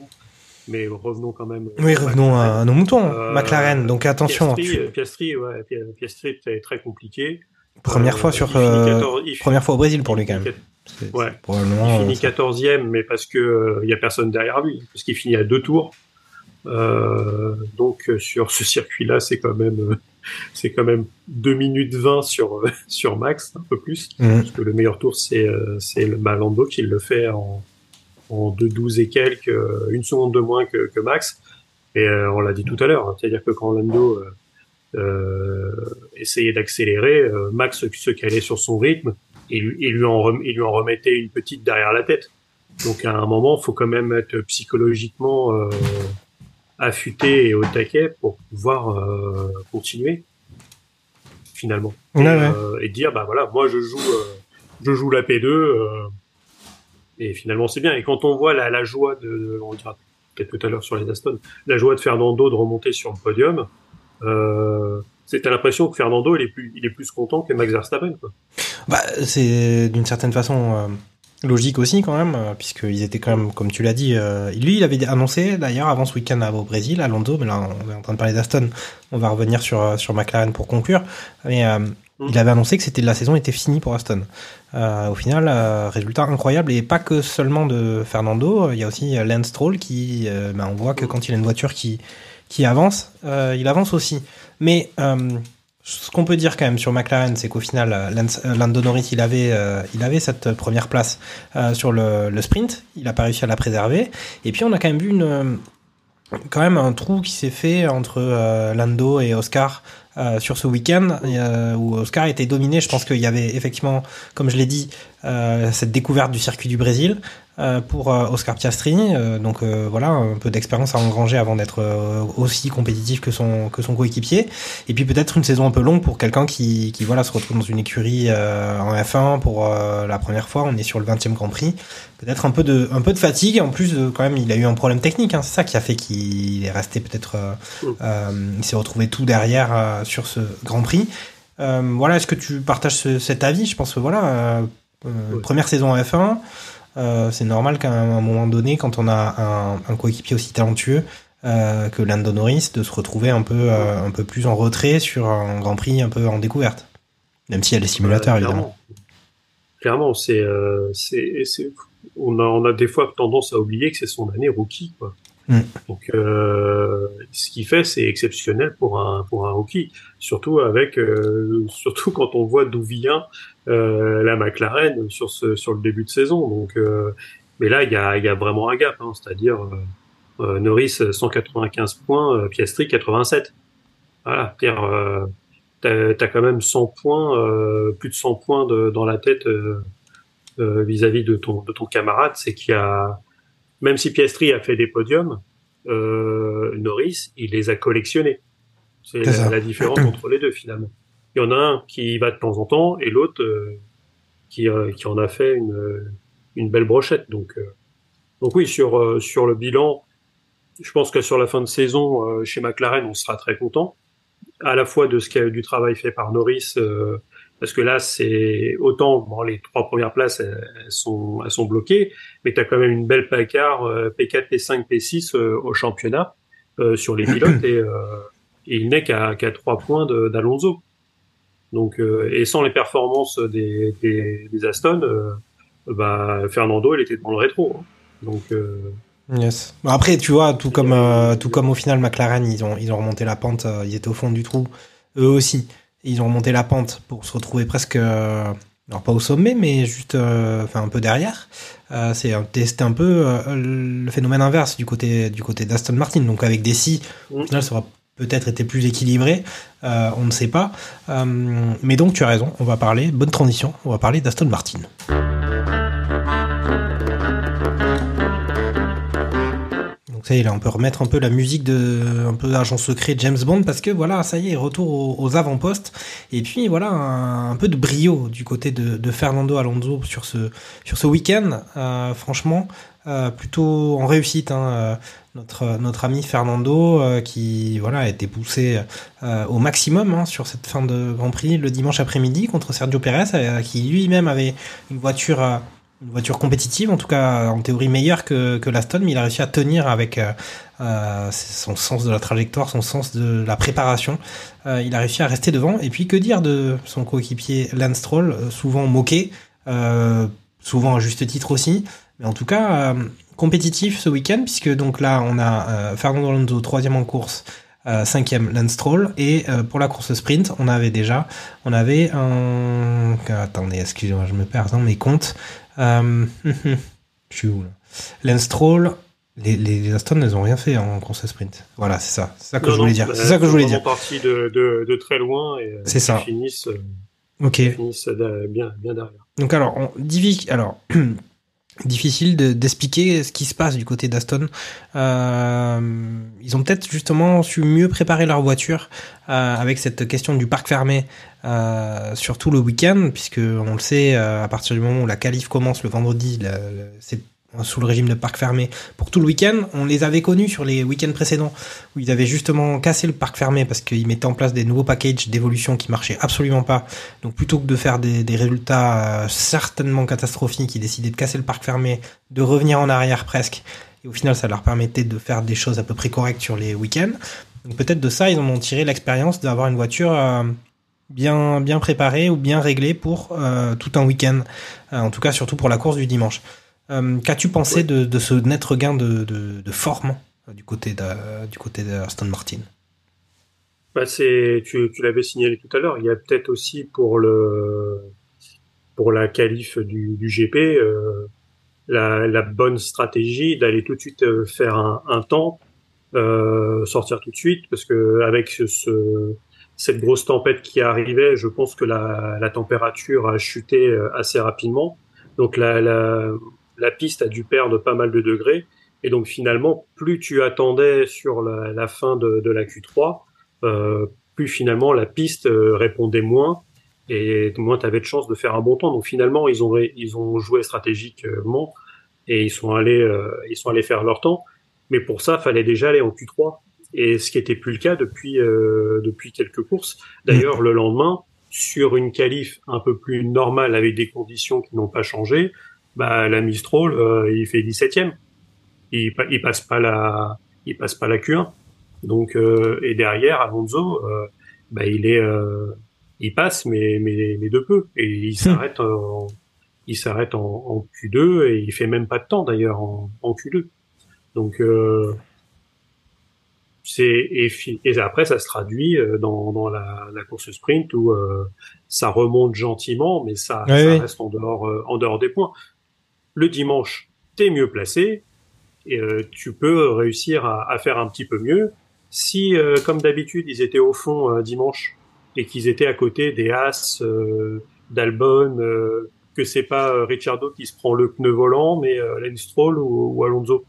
Mais revenons quand même. Oui, revenons à, à nos moutons. Euh, McLaren, donc attention. Piastri, tu- euh, Piastri, ouais, Pi- Piastri, très compliqué. Première Euh, fois sur il finit euh, 14 il première fois au Brésil pour lui quand même. Ouais. Probablement. Il euh, finit 14e, mais parce que euh, il y a personne derrière lui, parce qu'il finit à deux tours. Euh, donc euh, sur ce circuit-là, c'est quand même euh, (laughs) c'est quand même 2 minutes 20 sur euh, (laughs) sur max, un peu plus, Mhm. parce que le meilleur tour c'est euh, c'est le bah, Lando qui le fait en en 2-12 et quelques, euh, une seconde de moins que, que Max. Et euh, on l'a dit tout à l'heure, hein, c'est-à-dire que quand Lando euh, essayait d'accélérer, Max se, calait sur son rythme et, lui- et lui en rem- et lui en remettait une petite derrière la tête. Donc à un moment, faut quand même être psychologiquement euh, affûté et au taquet pour pouvoir euh, continuer finalement Ouais, et, ouais. euh, et dire bah voilà, moi je joue euh, je joue la P2 euh, et finalement c'est bien. Et quand on voit la, joie de, on dira peut-être tout à l'heure sur les Aston, la joie de Fernando de remonter sur le podium. Euh, c'est t'as l'impression que Fernando il est plus il est plus content que Max Verstappen quoi. Bah, c'est d'une certaine façon euh, logique aussi quand même, euh, puisqu'ils étaient quand même, comme tu l'as dit, euh, lui il avait annoncé d'ailleurs avant ce week-end au Brésil, à Alonso, mais là on est en train de parler d'Aston, on va revenir sur, sur McLaren pour conclure, mais il avait annoncé que c'était la saison était finie pour Aston. Euh, au final, euh, résultat incroyable, et pas que seulement de Fernando, il y a aussi euh, Lance Stroll qui, euh, bah, on voit que quand il a une voiture qui, qui avance, euh, il avance aussi. Mais euh, ce qu'on peut dire quand même sur McLaren, c'est qu'au final, euh, Lance- euh, Lando Norris, il avait, euh, il avait cette première place euh, sur le, le sprint. Il n'a pas réussi à la préserver. Et puis, on a quand même vu une, euh, quand même un trou qui s'est fait entre euh, Lando et Oscar euh, sur ce week-end euh, où Oscar était dominé. Je pense qu'il y avait effectivement, comme je l'ai dit, euh, cette découverte du circuit du Brésil pour euh, Oscar Piastri. Euh, donc euh, voilà, un peu d'expérience à engranger avant d'être euh, aussi compétitif que son que son coéquipier. Et puis peut-être une saison un peu longue pour quelqu'un qui, qui voilà se retrouve dans une écurie euh, en F1 pour euh, la première fois. On est sur le 20e Grand Prix. Peut-être un peu de un peu de fatigue. En plus, euh, quand même, il a eu un problème technique. Hein. C'est ça qui a fait qu'il est resté peut-être. euh, euh, il s'est retrouvé tout derrière euh, sur ce Grand Prix. Euh, voilà, est-ce que tu partages ce- cet avis? Je pense que voilà, euh, euh, première saison en F1. Euh, c'est normal qu'à un un moment donné, quand on a un, un coéquipier aussi talentueux euh, que Lando Norris, de se retrouver un peu, euh, un peu plus en retrait sur un Grand Prix un peu en découverte. Même s'il y a les simulateurs, Euh, évidemment. Clairement, c'est- on a, on a des fois tendance à oublier que c'est son année rookie, quoi. Mm. Donc, euh, ce qu'il fait, c'est exceptionnel pour un pour un rookie, surtout avec, euh, (laughs) surtout quand on voit d'où vient euh, la McLaren sur ce sur le début de saison. Donc, mais là, il y a il y a vraiment un gap, hein, c'est-à-dire Norris 195 points, Piastri 87. Voilà, euh, t'as quand même 100 points, plus de 100 points dans la tête vis-à-vis de ton de ton camarade, c'est qu'il y a même si Piastri a fait des podiums, euh, Norris il les a collectionnés. C'est la, différence entre les deux finalement. Il y en a un qui y va de temps en temps et l'autre euh, qui euh, qui en a fait une une belle brochette. Donc euh, donc oui sur euh, sur le bilan, je pense que sur la fin de saison euh, chez McLaren on sera très content à la fois de ce qu'il y a eu du travail fait par Norris, euh, parce que là, c'est autant bon, les trois premières places, elles, elles sont, elles sont bloquées, mais tu as quand même une belle placard euh, P4, P5, P6 euh, au championnat euh, sur les pilotes, (coughs) et, euh, et il n'est qu'à qu'à trois points d'Alonso. Donc, euh, et sans les performances des, des, des Aston, bah, Fernando, il était dans le rétro. hein. Donc, Yes. Après, tu vois, tout comme, tout comme au final McLaren, ils ont, ils ont remonté la pente, ils étaient au fond du trou, eux aussi. Ils ont remonté la pente pour se retrouver presque, euh, alors pas au sommet, mais juste, euh, enfin un peu derrière. Euh, c'est un- c'était un peu le phénomène inverse du côté, du côté d'Aston Martin. Donc avec des si, au final, ça aura peut-être été plus équilibré, euh, on ne sait pas. Euh, mais donc tu as raison, on va parler, bonne transition, on va parler d'Aston Martin. On peut remettre un peu la musique de un peu agent secret James Bond parce que voilà, ça y est, retour aux, avant-postes. Et puis voilà, un, peu de brio du côté de, Fernando Alonso sur ce week-end. Euh, franchement, euh, plutôt en réussite. Hein, euh, notre ami Fernando qui voilà a été poussé au maximum hein, sur cette fin de Grand Prix le dimanche après-midi contre Sergio Pérez euh, qui lui-même avait une voiture une voiture compétitive en tout cas en théorie meilleure que que l'Aston mais il a réussi à tenir avec euh, euh, son sens de la trajectoire son sens de la préparation. Euh, il a réussi à rester devant. Et puis que dire de son coéquipier Lance Stroll souvent moqué souvent à juste titre aussi. Mais en tout cas, compétitif ce week-end, puisque donc là, on a Fernando Alonso, troisième en course, cinquième Lance Stroll, et pour la course sprint, on avait déjà, on avait un... Attendez, excusez-moi, je me perds dans mes comptes. Euh... (laughs) je suis où là? Lance Stroll, les, les, les Aston, elles ont rien fait en course sprint. Voilà, c'est ça, c'est ça que Non, je voulais non, dire. bah, C'est ça que je voulais ils sont dire. partis de, de, de très loin et euh, C'est ça. finissent, euh, Ok. ils finissent de- bien, bien derrière. Donc alors, on, divi- alors (clears throat) difficile de- d'expliquer ce qui se passe du côté d'Aston. Euh, ils ont peut-être justement su mieux préparer leur voiture euh, avec cette question du parc fermé, euh, surtout le week-end, puisque on le sait, euh, à partir du moment où la qualif commence le vendredi, c'est sous le régime de parc fermé pour tout le week-end. On les avait connus sur les week-ends précédents où ils avaient justement cassé le parc fermé parce qu'ils mettaient en place des nouveaux packages d'évolution qui marchaient absolument pas. Donc plutôt que de faire des, résultats euh, certainement catastrophiques, ils décidaient de casser le parc fermé, de revenir en arrière presque. Et au final, ça leur permettait de faire des choses à peu près correctes sur les week-ends. Donc peut-être de ça, ils en ont tiré l'expérience d'avoir une voiture euh, bien bien préparée ou bien réglée pour euh, tout un week-end. En tout cas, surtout pour la course du dimanche. Euh, Qu'as-tu pensé de, de ce net regain de, de, de forme euh, du côté du côté de Aston Martin? Bah, c'est, tu, tu l'avais signalé tout à l'heure. Il y a peut-être aussi pour le, pour la qualif du, du GP, euh, la, la bonne stratégie d'aller tout de suite faire un, un temps, euh, sortir tout de suite, parce que avec ce, ce- cette grosse tempête qui arrivait, je pense que la, la température a chuté assez rapidement. Donc la, la, la piste a dû perdre pas mal de degrés. Et donc finalement, plus tu attendais sur la, la fin de, de la Q3, euh, plus finalement la piste euh, répondait moins et moins tu avais de chances de faire un bon temps. Donc finalement, ils ont ils ont joué stratégiquement et ils sont allés euh, ils sont allés faire leur temps. Mais pour ça, fallait déjà aller en Q3 et ce qui était plus le cas depuis euh, depuis quelques courses. D'ailleurs, le lendemain, sur une qualif un peu plus normale avec des conditions qui n'ont pas changé, bah la Mistral, euh, il fait 17e. Il, pa- il passe pas la il passe pas la Q1. Donc euh, et derrière Alonso, euh, bah il est euh, il passe mais mais mais de peu et il s'arrête en il s'arrête en, en Q2 et il fait même pas de temps d'ailleurs en, en Q2. Donc euh, c'est et, et après ça se traduit euh, dans, dans la, la course sprint où euh, ça remonte gentiment mais ça, Oui, ça oui. reste en dehors euh, en dehors des points. Le dimanche, t'es mieux placé et euh, tu peux réussir à, à faire un petit peu mieux. Si, euh, comme d'habitude, ils étaient au fond euh, dimanche et qu'ils étaient à côté des As, euh, d'Albon, euh, que c'est pas euh, Ricciardo qui se prend le pneu volant, mais euh, Lance Stroll ou, ou Alonso,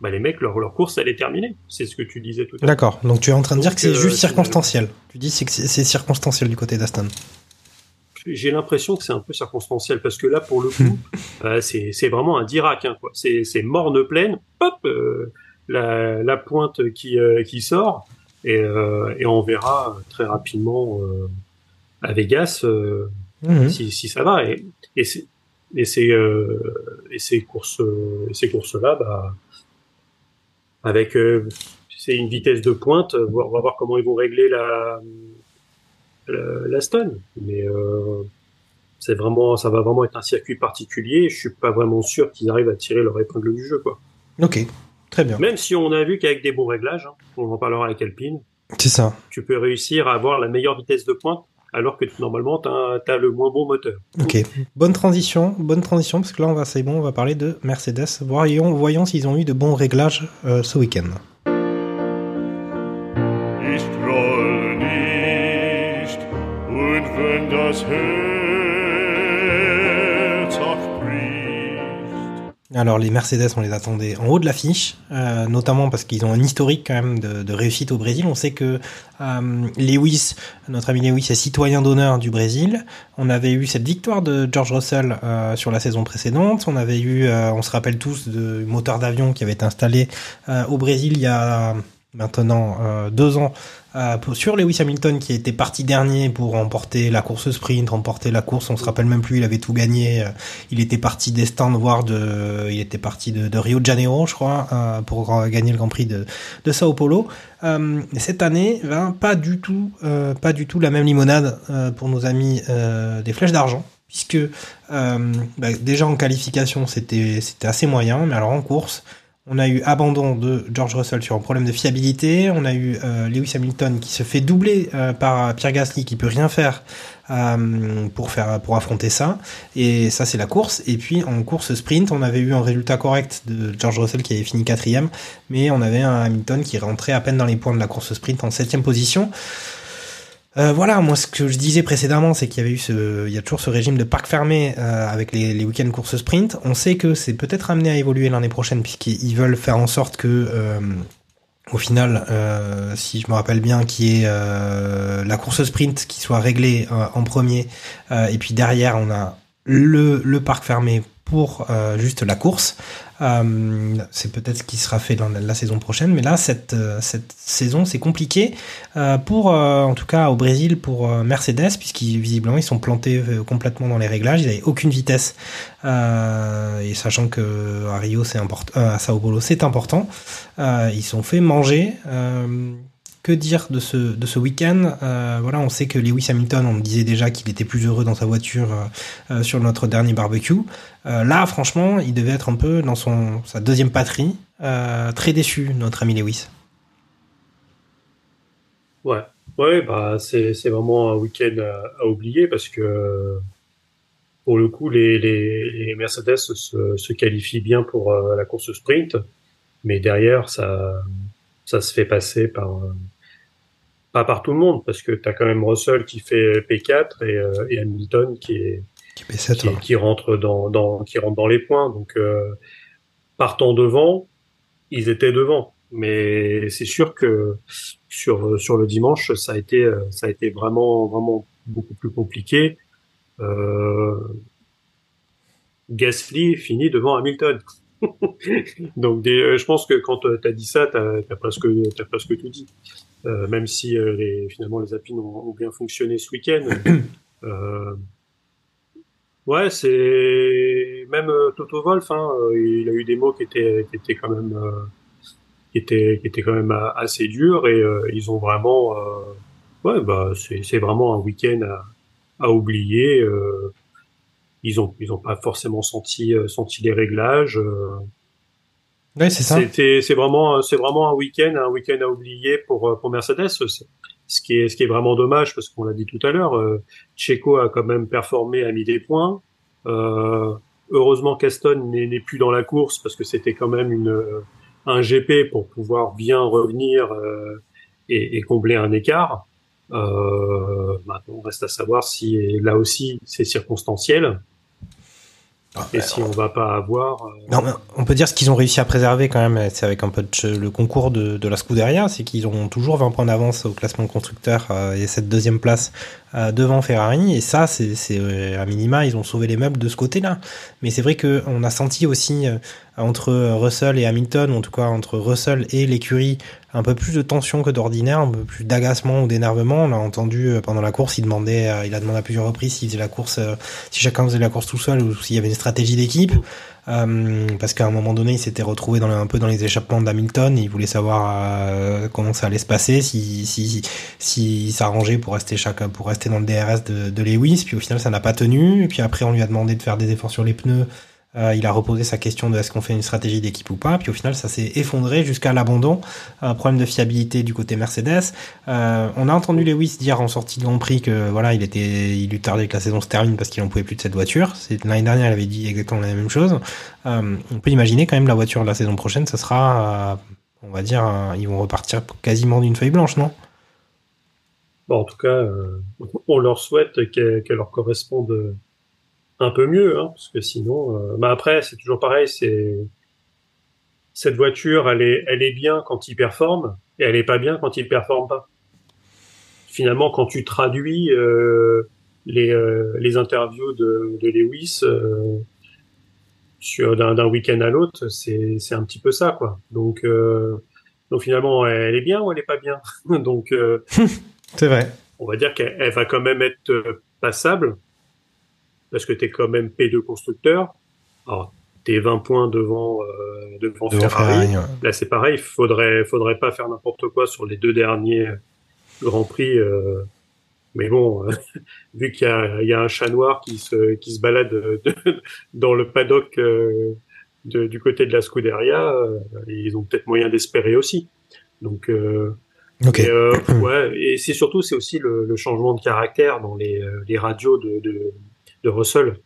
bah les mecs, leur, leur course, elle est terminée. C'est ce que tu disais tout à l'heure. D'accord. Donc tu es en train de dire Donc, que c'est juste circonstanciel. Tu dis c'est que c'est c'est circonstanciel du côté d'Aston. J'ai l'impression que c'est un peu circonstanciel parce que là, pour le coup, (laughs) euh, c'est c'est vraiment un dirac. Hein, quoi. C'est morne pleine, hop, euh, la, la pointe qui euh, qui sort et, euh, et on verra très rapidement euh, à Vegas euh, Mhm. si, si ça va. Et, et, et, ces, euh, et ces courses, euh, ces courses-là, bah, avec euh, c'est une vitesse de pointe, on va voir comment ils vont régler la, la, la stun. Mais euh, c'est vraiment, ça va vraiment être un circuit particulier. Je suis pas vraiment sûr qu'ils arrivent à tirer leur épingle du jeu, quoi. Ok. Très bien. Même si on a vu qu'avec des bons réglages, hein, on en parlera avec Alpine, C'est ça. tu peux réussir à avoir la meilleure vitesse de pointe alors que normalement t'as as le moins bon moteur. Ok. Bonne transition. Bonne transition parce que là on va c'est bon. On va parler de Mercedes. Voyons voyons s'ils ont eu de bons réglages euh, ce week-end. Alors les Mercedes, on les attendait en haut de l'affiche, euh, notamment parce qu'ils ont un historique quand même de, réussite au Brésil. On sait que euh, Lewis, notre ami Lewis, est citoyen d'honneur du Brésil. On avait eu cette victoire de George Russell euh, sur la saison précédente. On avait eu, on se rappelle tous, de moteur d'avion qui avait été installé au Brésil il y a maintenant deux ans euh, sur Lewis Hamilton qui était parti dernier pour remporter la course sprint, remporter la course, on se rappelle même plus, il avait tout gagné. euh, il était parti des stands voir de, il était parti de, Rio de Janeiro, je crois, euh, pour euh, gagner le Grand Prix de, de Sao Paulo. Euh, cette année, ben, pas du tout, euh, pas du tout la même limonade euh, pour nos amis euh, des Flèches d'argent, puisque euh, bah, déjà en qualification c'était c'était assez moyen, mais alors en course. On a eu abandon de George Russell sur un problème de fiabilité. On a eu euh, Lewis Hamilton qui se fait doubler euh, par Pierre Gasly qui peut rien faire euh, pour faire pour affronter ça. Et ça c'est la course. Et puis en course sprint, on avait eu un résultat correct de George Russell qui avait fini quatrième, mais on avait un Hamilton qui rentrait à peine dans les points de la course sprint en septième position. Euh, voilà, moi ce que je disais précédemment, c'est qu'il y avait eu ce, il y a toujours ce régime de parc fermé euh, avec les, week-ends courses sprint. On sait que c'est peut-être amené à évoluer l'année prochaine puisqu'ils veulent faire en sorte que, euh, au final, euh, si je me rappelle bien, ait euh, la course sprint qui soit réglée en premier, et puis derrière on a le, parc fermé pour juste la course. Euh, c'est peut-être ce qui sera fait la, la saison prochaine, mais là cette, euh, cette saison c'est compliqué euh, pour, en tout cas au Brésil, pour Mercedes, puisqu'ils visiblement ils sont plantés complètement dans les réglages, ils n'avaient aucune vitesse, et sachant que à Rio c'est important, à Sao Paulo c'est important, ils sont fait manger. Que dire de ce, de ce week-end? Euh, Voilà, on sait que Lewis Hamilton, on me disait déjà qu'il était plus heureux dans sa voiture euh, euh, sur notre dernier barbecue. Là, franchement, il devait être un peu dans son sa deuxième patrie, très déçu, notre ami Lewis. Ouais, ouais, bah c'est vraiment un week-end à, oublier parce que pour le coup les les, Mercedes se, se qualifient bien pour la course sprint, mais derrière ça ça se fait passer par pas par tout le monde parce que t'as quand même Russell qui fait P4 et, euh, et Hamilton qui est Qui est P7, qui, là. qui rentre dans, dans qui rentre dans les points. Donc euh, partant devant, ils étaient devant. Mais c'est sûr que sur sur le dimanche, ça a été euh, ça a été vraiment vraiment beaucoup plus compliqué. Euh, Gasly finit devant Hamilton. (laughs) Donc des, euh, je pense que quand tu as dit ça, tu as, presque t'as presque tout dit. Euh, même si euh, les, finalement les Alpines ont, ont bien fonctionné ce week-end. (coughs) euh, Ouais, c'est même euh, Toto Wolff, hein, euh, il a eu des mots qui étaient qui étaient quand même euh, qui étaient qui étaient quand même assez durs et euh, ils ont vraiment euh, ouais bah c'est c'est vraiment un week-end à, à oublier. euh, ils ont ils ont pas forcément senti senti les réglages. Ouais, c'est ça. c'est vraiment c'est vraiment un week-end un week-end à oublier pour euh, pour Mercedes. Ce qui est ce qui est vraiment dommage parce qu'on l'a dit tout à l'heure, euh, Checo a quand même performé, a mis des points. Euh, heureusement qu'Aston n'est n'est plus dans la course parce que c'était quand même une euh, un GP pour pouvoir bien revenir euh, et, et combler un écart. Euh, maintenant, on reste à savoir si là aussi c'est circonstanciel et si on va pas avoir. euh, Non, mais on peut dire ce qu'ils ont réussi à préserver quand même, c'est avec un peu de le concours de, de la Scuderia, c'est qu'ils ont toujours 20 points d'avance au classement constructeur euh, et cette deuxième place devant Ferrari. Et ça, c'est euh, à minima, ils ont sauvé les meubles de ce côté-là. Mais c'est vrai que on a senti aussi euh, entre Russell et Hamilton, ou en tout cas entre Russell et l'écurie, un peu plus de tension que d'ordinaire, un peu plus d'agacement ou d'énervement. On l'a entendu euh, pendant la course, il demandait, euh, il a demandé à plusieurs reprises s'il faisait la course, euh, si chacun faisait la course tout seul ou s'il y avait une stratégie d'équipe. Euh, parce qu'à un moment donné, il s'était retrouvé dans un peu dans les échappements d'Hamilton. Il voulait savoir euh, comment ça allait se passer, si si si s'arrangeait pour rester pour rester dans le DRS de, de Lewis. Puis au final, ça n'a pas tenu. Puis après, on lui a demandé de faire des efforts sur les pneus. Euh, il a reposé sa question de est-ce qu'on fait une stratégie d'équipe ou pas. Puis au final, ça s'est effondré jusqu'à l'abandon. Un problème de fiabilité du côté Mercedes. Euh, on a entendu Lewis dire en sortie de Grand Prix que voilà, il était, il lui tardait que la saison se termine parce qu'il en pouvait plus de cette voiture. L'année dernière, il avait dit exactement la même chose. Euh, on peut imaginer quand même la voiture de la saison prochaine, ça sera, euh, on va dire, euh, ils vont repartir quasiment d'une feuille blanche, non? Bon, en tout cas, euh, on leur souhaite qu'elle leur corresponde un peu mieux, hein, parce que sinon, euh, bah après, c'est toujours pareil. C'est cette voiture, elle est, elle est bien quand il performe, et elle est pas bien quand il performe pas. Finalement, quand tu traduis euh, les, euh, les interviews de, de Lewis sur d'un, week-end à l'autre, c'est, c'est un petit peu ça, quoi. Donc, donc finalement, elle est bien ou elle est pas bien? (laughs) donc, (laughs) C'est vrai. on va dire qu'elle elle va quand même être passable parce que tu es quand même P2 constructeur. Alors, t'es 20 points devant euh, devant, Devant Ferrari. Ferrari, ouais. Là, c'est pareil, faudrait faudrait pas faire n'importe quoi sur les deux derniers Grands Prix. euh, mais bon, euh, (laughs) vu qu'il y a, il y a un chat noir qui se qui se balade euh, de- (laughs) dans le paddock euh, de- du côté de la Scuderia, ils ont peut-être moyen d'espérer aussi. Donc euh, Ok. et, (clears throat) ouais, et c'est surtout c'est aussi le, le changement de caractère dans les, les radios de, de, de Russell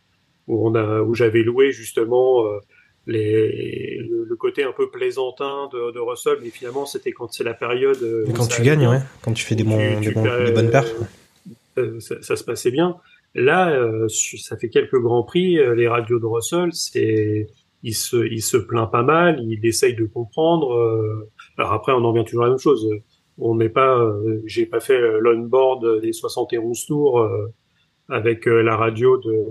où on a où j'avais loué justement euh, les le, le côté un peu plaisantin de, de Russell, mais finalement c'était quand c'est la période euh, Et quand tu gagnes, ouais. Quand tu fais des bons, tu- des, tu bons- perds- des bonnes perfs. euh, ça, ça se passait bien. Là, euh, ça fait quelques grands prix. les radios de Russell, c'est il se il se plaint pas mal. Il essaye de comprendre. euh, alors après, on en vient toujours à la même chose. On n'est pas, euh, j'ai pas fait l'onboard des 71 tours avec euh, la radio de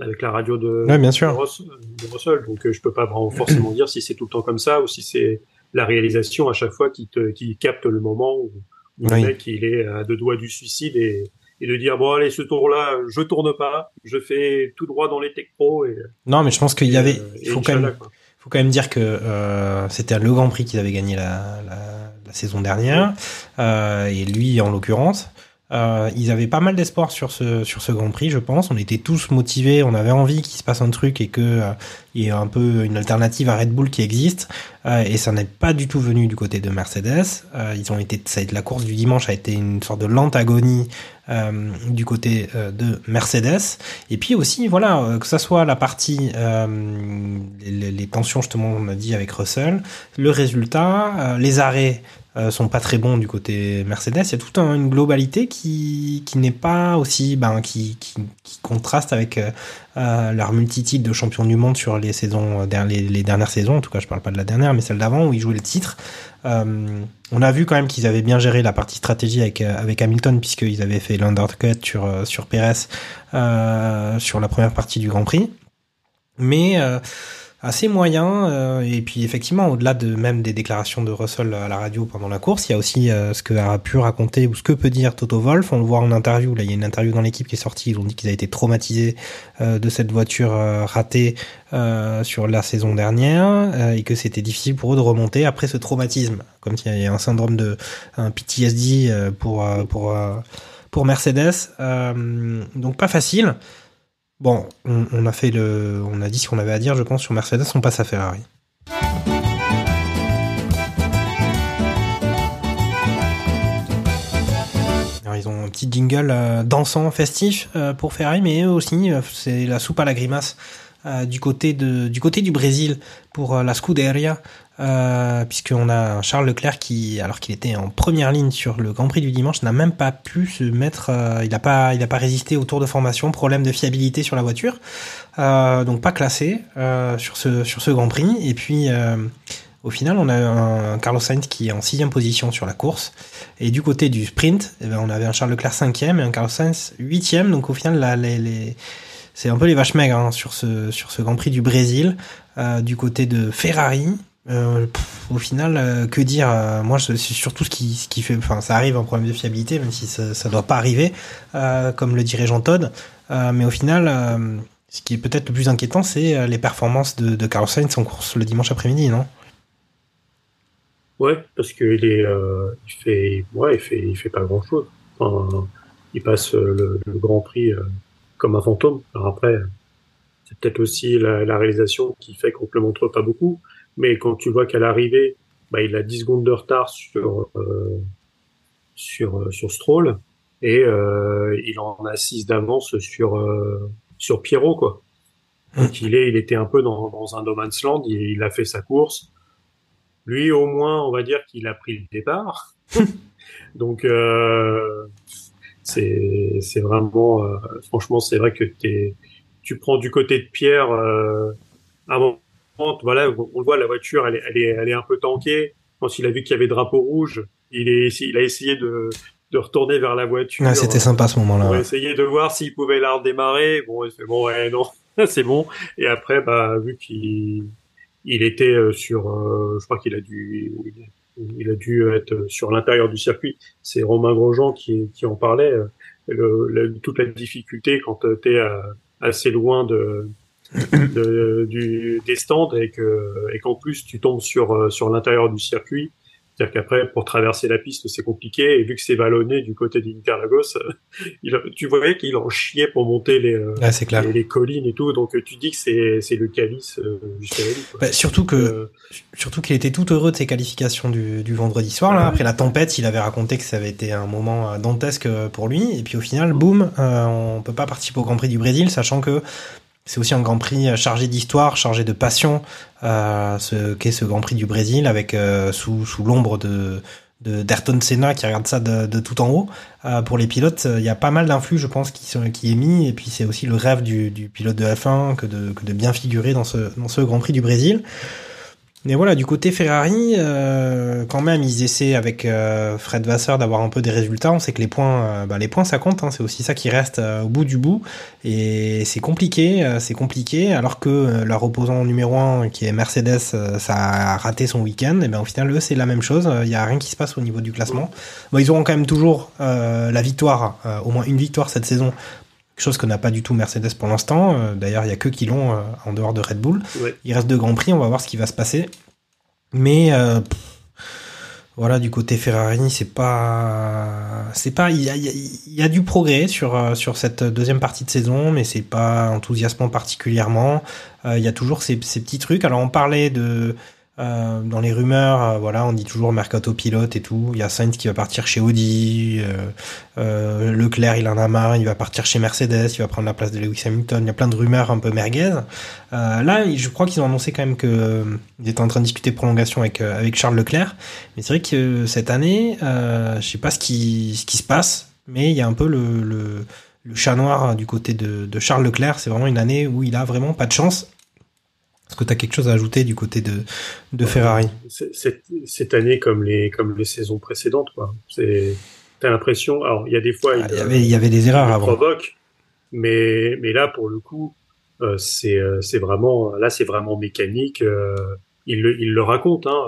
avec la radio de, Ouais, bien sûr. de Russell. Donc euh, je peux pas forcément dire si c'est tout le temps comme ça ou si c'est la réalisation à chaque fois qui te qui capte le moment où, où Oui. le mec il est à deux doigts du suicide et, et de dire bon allez ce tour là je tourne pas je fais tout droit dans les tech pro et Non, mais je pense qu'il y avait. euh, Il faut quand même. quoi. faut quand même dire que euh, c'était le Grand Prix qu'ils avaient gagné la, la, la saison dernière, euh, et lui en l'occurrence. Euh, ils avaient pas mal d'espoir sur ce sur ce Grand Prix, je pense. On était tous motivés, on avait envie qu'il se passe un truc et que euh, il y ait un peu une alternative à Red Bull qui existe. Euh, et ça n'est pas du tout venu du côté de Mercedes. Euh, ils ont été, ça a été la course du dimanche a été une sorte de lente agonie euh, du côté euh, de Mercedes. Et puis aussi, voilà, que ça soit la partie les, les tensions justement, on a dit avec Russell, le résultat, les arrêts sont pas très bons du côté Mercedes. Il y a toute un- une globalité qui, qui n'est pas aussi, ben, qui, qui, qui contraste avec euh, euh, leur multitude de champions du monde sur les saisons, euh, les, les dernières saisons. En tout cas, je parle pas de la dernière, mais celle d'avant où ils jouaient le titre. Euh, on a vu quand même qu'ils avaient bien géré la partie stratégie avec euh, avec Hamilton puisqu'ils avaient fait l'undercut sur euh, sur Perez euh, sur la première partie du Grand Prix. Mais euh, assez moyen. euh, et puis effectivement, au-delà de même des déclarations de Russell à la radio pendant la course, il y a aussi euh, ce que a pu raconter ou ce que peut dire Toto Wolff. On le voit en interview. Là, il y a une interview dans l'équipe qui est sortie. Ils ont dit qu'ils avaient été traumatisés euh, de cette voiture ratée sur la saison dernière et que c'était difficile pour eux de remonter après ce traumatisme. Comme s'il y a un syndrome de un PTSD pour pour pour Mercedes. Donc pas facile. Bon, on, a fait le, on a dit ce qu'on avait à dire, je pense, sur Mercedes. On passe à Ferrari. Ils ont un petit jingle euh, dansant, festif euh, pour Ferrari, mais eux aussi, euh, c'est la soupe à la grimace du côté de, du côté du Brésil pour la Scuderia, euh, puisqu'on a Charles Leclerc qui, alors qu'il était en première ligne sur le Grand Prix du dimanche, n'a même pas pu se mettre, euh, il n'a pas, il a pas résisté au tour de formation, problème de fiabilité sur la voiture, euh, donc pas classé euh, sur ce sur ce Grand Prix. Et puis euh, au final, on a un Carlos Sainz qui est en sixième position sur la course. Et du côté du sprint, eh ben, on avait un Charles Leclerc cinquième et un Carlos Sainz huitième. Donc au final, là, les, les c'est un peu les vaches maigres hein, sur ce sur ce Grand Prix du Brésil. Euh, du côté de Ferrari, euh, au final, euh, que dire euh, Moi, c'est surtout ce qui, ce qui fait. Enfin, ça arrive un problème de fiabilité, même si ça, ça doit pas arriver, euh, comme le dirait Jean Todt. Euh, mais au final, ce qui est peut-être le plus inquiétant, c'est les performances de, de Carlos Sainz en course le dimanche après-midi, non? Ouais, parce qu'il est, il fait, ouais, il fait, il fait pas grand chose. Enfin, il passe le, le Grand Prix comme un fantôme. Alors après, c'est peut-être aussi la, la réalisation qui fait qu'on ne le montre pas beaucoup. Mais quand tu vois qu'à l'arrivée, bah, il a 10 secondes de retard sur euh, sur euh, sur Stroll et euh, il en a 6 d'avance sur euh, sur Pierrot quoi. Donc il est, il était un peu dans, dans un no man's land. Il, a fait sa course. Lui, au moins, on va dire qu'il a pris le départ. (laughs) Donc, euh, C'est c'est vraiment euh, franchement c'est vrai que t'es tu prends du côté de Pierre à un moment voilà on, voit la voiture elle est elle est elle est un peu tankée quand il a vu qu'il y avait drapeau rouge il est il a essayé de de retourner vers la voiture. Ouais, c'était sympa à ce moment-là. Pour ouais. essayer de voir s'il pouvait la redémarrer. Bon, c'est bon, ouais, non, (laughs) c'est bon. Et après, bah, vu qu'il il était euh, sur, euh, je crois qu'il a dû, il a dû être sur l'intérieur du circuit. C'est Romain Grosjean qui, qui en parlait. Le, le- toute la difficulté quand tu es assez loin de, (coughs) de- du, des stands et que et qu'en plus tu tombes sur euh, sur l'intérieur du circuit. C'est-à-dire qu'après, pour traverser la piste, c'est compliqué. Et vu que c'est vallonné du côté d'Interlagos, (laughs) tu voyais qu'il en chiait pour monter les, euh, clair. les, les collines et tout. Donc, tu dis que c'est, le calice euh, jusqu'à la vie. Bah, surtout que Euh, Surtout qu'il était tout heureux de ses qualifications du, du vendredi soir. Là. Ah. Après la tempête, il avait raconté que ça avait été un moment dantesque pour lui. Et puis au final, boum, euh, on peut pas participer au Grand Prix du Brésil, sachant que c'est aussi un Grand Prix euh, chargé d'histoire, chargé de passion, euh, ce qu'est ce Grand Prix du Brésil, avec euh, sous, sous l'ombre de d'Ayrton Senna qui regarde ça de, tout en haut. Pour les pilotes, il y a pas mal d'influx, je pense, qui, sont, qui est mis. Et puis c'est aussi le rêve du, du pilote de F1 que de, que de bien figurer dans ce, dans ce Grand Prix du Brésil. Mais voilà, du côté Ferrari, euh, quand même, ils essaient avec euh, Fred Vasseur d'avoir un peu des résultats. On sait que les points, euh, bah, les points, ça compte. Hein, c'est aussi ça qui reste au bout du bout. Et c'est compliqué, c'est compliqué. Alors que leur opposant numéro un, qui est Mercedes, ça a raté son week-end. Et ben au final, eux, c'est la même chose. Il y a rien qui se passe au niveau du classement. Ils auront quand même toujours la victoire, au moins une victoire cette saison. Chose que n'a pas du tout Mercedes pour l'instant. Euh, D'ailleurs, il y a que qui l'ont euh, en dehors de Red Bull. ouais. Il reste deux grands prix, on va voir ce qui va se passer. Mais euh, pff, voilà, du côté Ferrari, c'est pas, c'est pas, il y a, il y a- il y a du progrès sur sur cette deuxième partie de saison, mais c'est pas enthousiasmant particulièrement. Il y a toujours ces, ces petits trucs. Alors on parlait de euh, dans les rumeurs, euh, voilà, on dit toujours mercato pilote et tout. Il y a Sainz qui va partir chez Audi, euh, euh, Leclerc il en a marre, il va partir chez Mercedes, il va prendre la place de Lewis Hamilton. Il y a plein de rumeurs un peu merguez. Là, je crois qu'ils ont annoncé quand même que ils étaient en train de discuter prolongation avec avec Charles Leclerc. Mais c'est vrai que cette année, je sais pas ce qui ce qui se passe, mais il y a un peu le le, le chat noir du côté de, de Charles Leclerc. C'est vraiment une année où il a vraiment pas de chance. Est-ce que tu as quelque chose à ajouter du côté de de Ferrari? Cette, cette année, comme les, comme les saisons précédentes, quoi. C'est, t'as l'impression, alors, il y a des fois, Ah, Il y avait il y avait des erreurs avant. provoque, mais, mais là, pour le coup, euh, c'est, euh, c'est vraiment, là, c'est vraiment mécanique. euh, il, le, il le raconte, hein.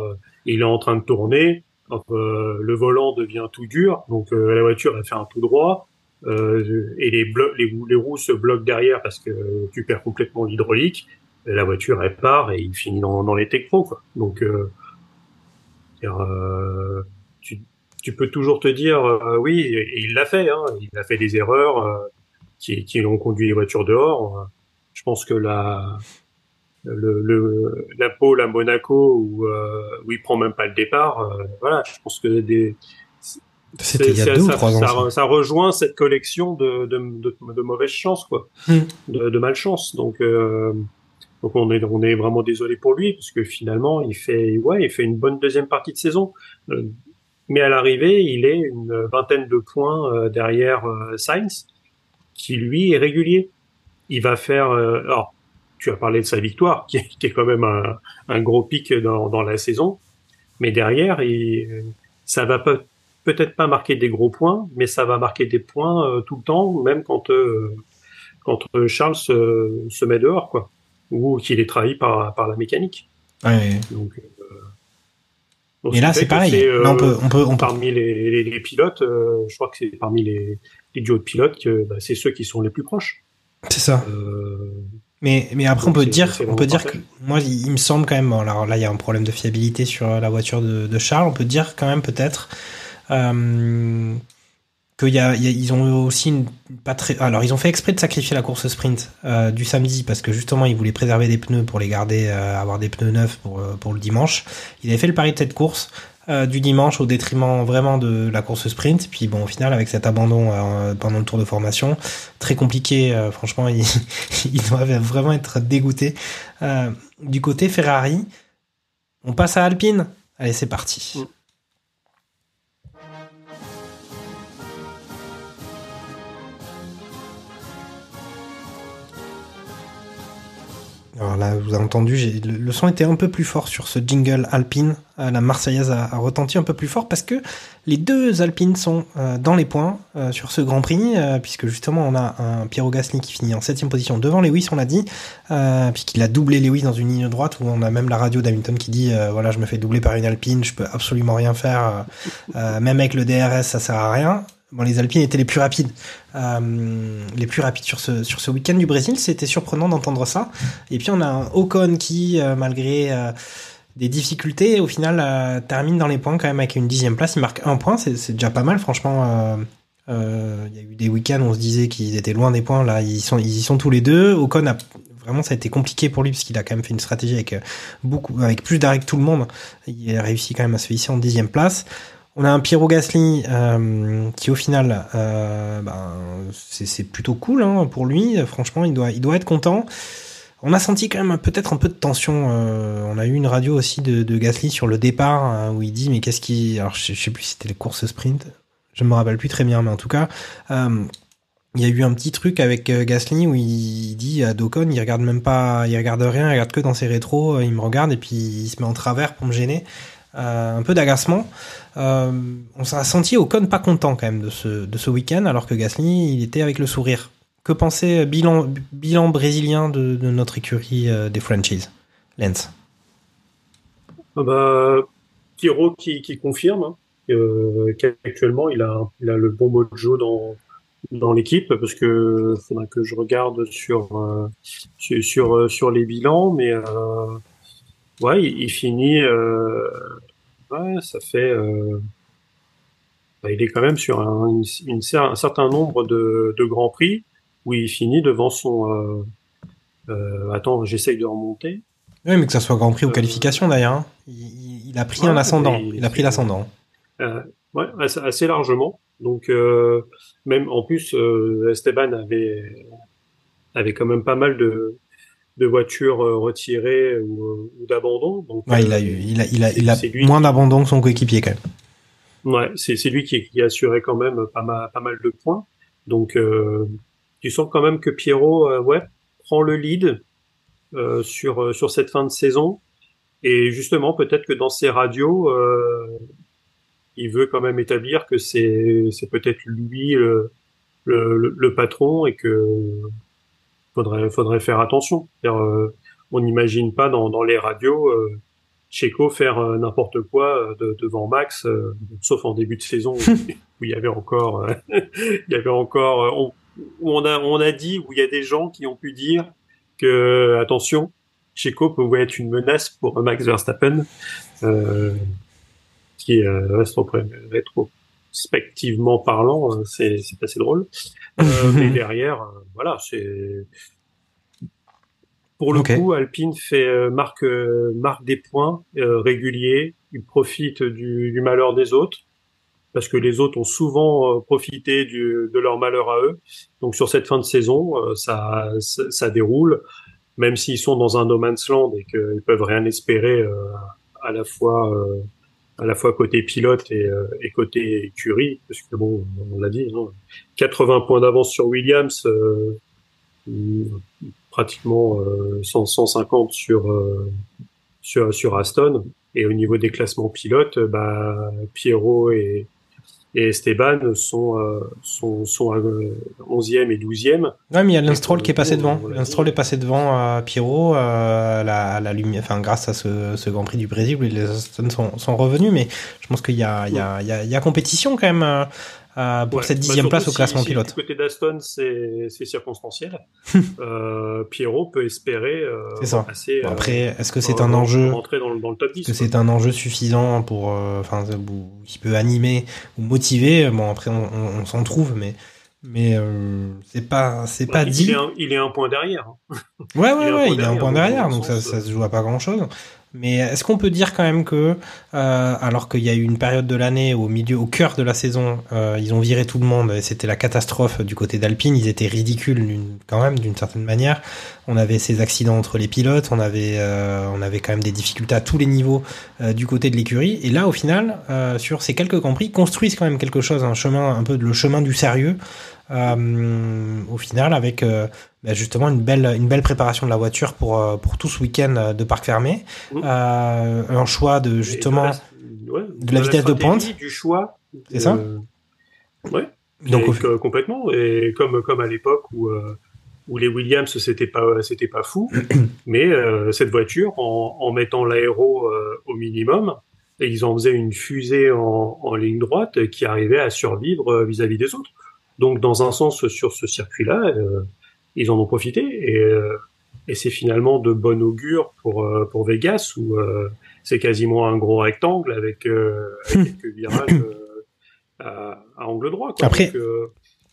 Il est en train de tourner, euh, le volant devient tout dur, donc la voiture elle fait un tout droit, euh, et les, les, les roues se bloquent derrière parce que tu perds complètement l'hydraulique. La voiture elle part et il finit dans, dans les technos quoi. Donc euh, euh, tu, tu peux toujours te dire euh, oui et il l'a fait hein, il a fait des erreurs euh, qui, qui ont conduit les voitures dehors. Je pense que la le, le la pole à Monaco où, euh, où il prend même pas le départ, euh, voilà, je pense que des C'était il y a c'est- deux ou ça, trois ans. ça, ça. ça rejoint cette collection de, de, de, de mauvaises chances, quoi, Hmm. de, de malchance. Donc, euh, donc on est on est vraiment désolé pour lui parce que finalement il fait ouais il fait une bonne deuxième partie de saison, Euh, mais à l'arrivée il est une vingtaine de points euh, derrière euh, Sainz qui lui est régulier. Il va faire alors tu as parlé de sa victoire (laughs) qui est, qui est quand même un, gros pic dans, dans la saison, mais derrière il, ça va peut-être pas marquer des gros points, mais ça va marquer des points tout le temps, même quand quand Charles se, se met dehors, quoi, ou qu'il est trahi par par la mécanique. Ouais. Donc, euh, Et ce là, c'est pareil. on euh, peut, on peut, on peut. parmi les, les, les pilotes, euh, je crois que c'est parmi les, les duos de pilotes que bah, c'est ceux qui sont les plus proches. C'est ça. Euh, Mais, mais après, on peut dire, on peut dire que moi, il, il me semble quand même. Alors là, il y a un problème de fiabilité sur la voiture de, de Charles. On peut dire quand même peut-être y ils ont aussi pas très. Alors, ils ont fait exprès de sacrifier la course sprint euh, du samedi parce que justement, ils voulaient préserver des pneus pour les garder, euh, avoir des pneus neufs pour euh, pour le dimanche. Ils avaient fait le pari de cette course. du dimanche au détriment vraiment de la course sprint puis bon au final avec cet abandon pendant le tour de formation très compliqué franchement (laughs) ils, ils doivent vraiment être dégoûtés du côté Ferrari on passe à Alpine allez c'est parti Mm. Alors là, vous avez entendu, le, le, son était un peu plus fort sur ce jingle Alpine. Euh, la Marseillaise a, retenti un peu plus fort parce que les deux Alpines sont euh, dans les points euh, sur ce Grand Prix, puisque justement on a un Piero Gasly qui finit en septième position devant Lewis, on l'a dit, puisqu'il a doublé Lewis dans une ligne droite où on a même la radio d'Hamilton qui dit voilà je me fais doubler par une Alpine, je peux absolument rien faire, même avec le DRS ça sert à rien. Les Alpines étaient les plus rapides, euh, les plus rapides sur ce week-end du Brésil. C'était surprenant d'entendre ça. Et puis on a Ocon qui, euh, malgré euh, des difficultés, au final termine dans les points quand même avec une dixième place. Il marque un point, c'est déjà pas mal, franchement. Il y a eu des week-ends où on se disait qu'ils étaient loin des points. Là, ils sont y sont tous les deux. Ocon a vraiment ça a été compliqué pour lui parce qu'il a quand même fait une stratégie avec beaucoup avec plus d'arrêt que tout le monde. Il a réussi quand même à se hisser en dixième place. On a un Piero Gasly euh, qui au final, euh, ben, c'est plutôt cool hein, pour lui. Franchement, il doit, il doit être content. On a senti quand même peut-être un peu de tension. Euh, on a eu une radio aussi de, Gasly sur le départ hein, où il dit mais qu'est-ce qui, alors je, sais plus si c'était les courses sprint. Je me rappelle plus très bien, mais en tout cas, il y a eu un petit truc avec Gasly où il dit à Docon, il regarde même pas, il regarde rien, il regarde que dans ses rétros, il me regarde et puis il se met en travers pour me gêner. Euh, un peu d'agacement. Euh, on s'est senti Ocon pas content quand même de ce, de ce week-end, alors que Gasly, il était avec le sourire. Que pensait bilan, bilan brésilien de, notre écurie euh, des franchises? Lens ah bah, Kiro qui, qui confirme hein, qu'actuellement il a, il a le bon mojo dans, dans l'équipe parce que faudra que je regarde sur euh, sur, sur, les bilans mais euh, ouais, il, il finit. Euh, ouais, ça fait. Euh, bah, il est quand même sur un, une, un certain nombre de, de, grands prix où il finit devant son. Euh, euh attends, j'essaye de remonter. Oui, mais que ça soit Grand Prix ou qualification d'ailleurs. Hein. Il, il, a pris ouais, un ascendant. Il, il a pris l'ascendant. Euh, ouais, assez, assez, largement. Donc euh, même en plus, euh, Esteban avait avait quand même pas mal de de voitures euh, retirées ou, ou d'abandon. Ouais, il a eu, il a, il a, il a moins d'abandon que son coéquipier quand même. Ouais, c'est, c'est lui qui, qui assurait quand même pas mal, pas mal de points. Donc, euh, tu sens quand même que Pierrot, euh, ouais, prend le lead euh, sur sur cette fin de saison. Et justement, peut-être que dans ses radios, euh, il veut quand même établir que c'est c'est peut-être lui le, le, le patron et que faudrait faudrait faire attention. Euh, on n'imagine pas dans, dans les radios euh, Checo faire euh, n'importe quoi de, devant Max, sauf en début de saison où, (laughs) il y avait encore, (laughs) il y avait encore, on, où on a on a dit où il y a des gens qui ont pu dire que attention, Checo pouvait être une menace pour Max Verstappen, euh, qui reste rétrospectivement parlant, c'est c'est assez drôle. Euh, (laughs) mais derrière, euh, voilà, c'est pour le okay. coup, Alpine fait euh, marque marque des points réguliers. Il profite du, du, malheur des autres parce que les autres ont souvent profité du, de leur malheur à eux. Donc sur cette fin de saison, ça, ça, ça déroule, même s'ils sont dans un no man's land et qu'ils peuvent rien espérer à la fois à la fois côté pilote et, euh, et côté écurie, parce que bon, on l'a dit, non 80 points d'avance sur Williams, euh, pratiquement euh, 100, 150 sur, euh, sur sur Aston, et au niveau des classements pilotes, bah Pierrot et et Esteban sont euh, sont sont à 11e et 12e. Ouais, mais il y a Lenstroll qui est passé devant. Lenstroll est passé devant à Pierrot euh, la, la lumière enfin grâce à ce, ce Grand Prix du Brésil où les Aston sont, sont revenus mais je pense qu'il y a il y a il y a, il y a compétition quand même euh, euh, pour ouais, cette dixième bah place au classement si, pilote. Du côté d'Aston, c'est circonstanciel. (laughs) euh, Pierrot peut espérer euh, ça. Passer, bon, Après, est-ce que c'est un enjeu rentrer dans, dans le top 10 Est-ce que c'est un enjeu suffisant pour, enfin, euh, qui peut animer ou motiver? Bon, après, on, on, on s'en trouve, mais mais euh, c'est pas c'est ouais, pas il dit. Est un, il est un point derrière. Ouais, ouais, il ouais, il est un point derrière, donc ça, ça se joue à pas grand chose. Mais est-ce qu'on peut dire quand même que, euh, alors qu'il y a eu une période de l'année au milieu, au cœur de la saison, euh, ils ont viré tout le monde c'était la catastrophe du côté d'Alpine, ils étaient ridicules quand même d'une certaine manière. On avait ces accidents entre les pilotes, on avait, euh, on avait quand même des difficultés à tous les niveaux euh, du côté de l'écurie. Et là, au final, euh, sur ces quelques compris, construisent quand même quelque chose, un chemin, un peu le chemin du sérieux. au final avec bah, justement une belle, une belle préparation de la voiture pour, pour tout ce week-end de parc fermé. Mmh. Un choix de justement de la, ouais, de la vitesse de pointe. du choix. C'est ça Ouais. Donc, Et au- que- complètement. Et comme comme à l'époque où où les Williams c'était pas c'était pas fou, (clears throat) mais euh, cette voiture en, en mettant l'aéro euh, au minimum, et ils en faisaient une fusée en, en ligne droite qui arrivait à survivre euh, vis-à-vis des autres. Donc dans un sens sur ce circuit-là, euh, ils en ont profité et euh, et c'est finalement de bon augure pour euh, pour Vegas où euh, c'est quasiment un gros rectangle avec, euh, avec (clears throat) quelques virages euh, à, à angle droit. Quoi. Après- Donc,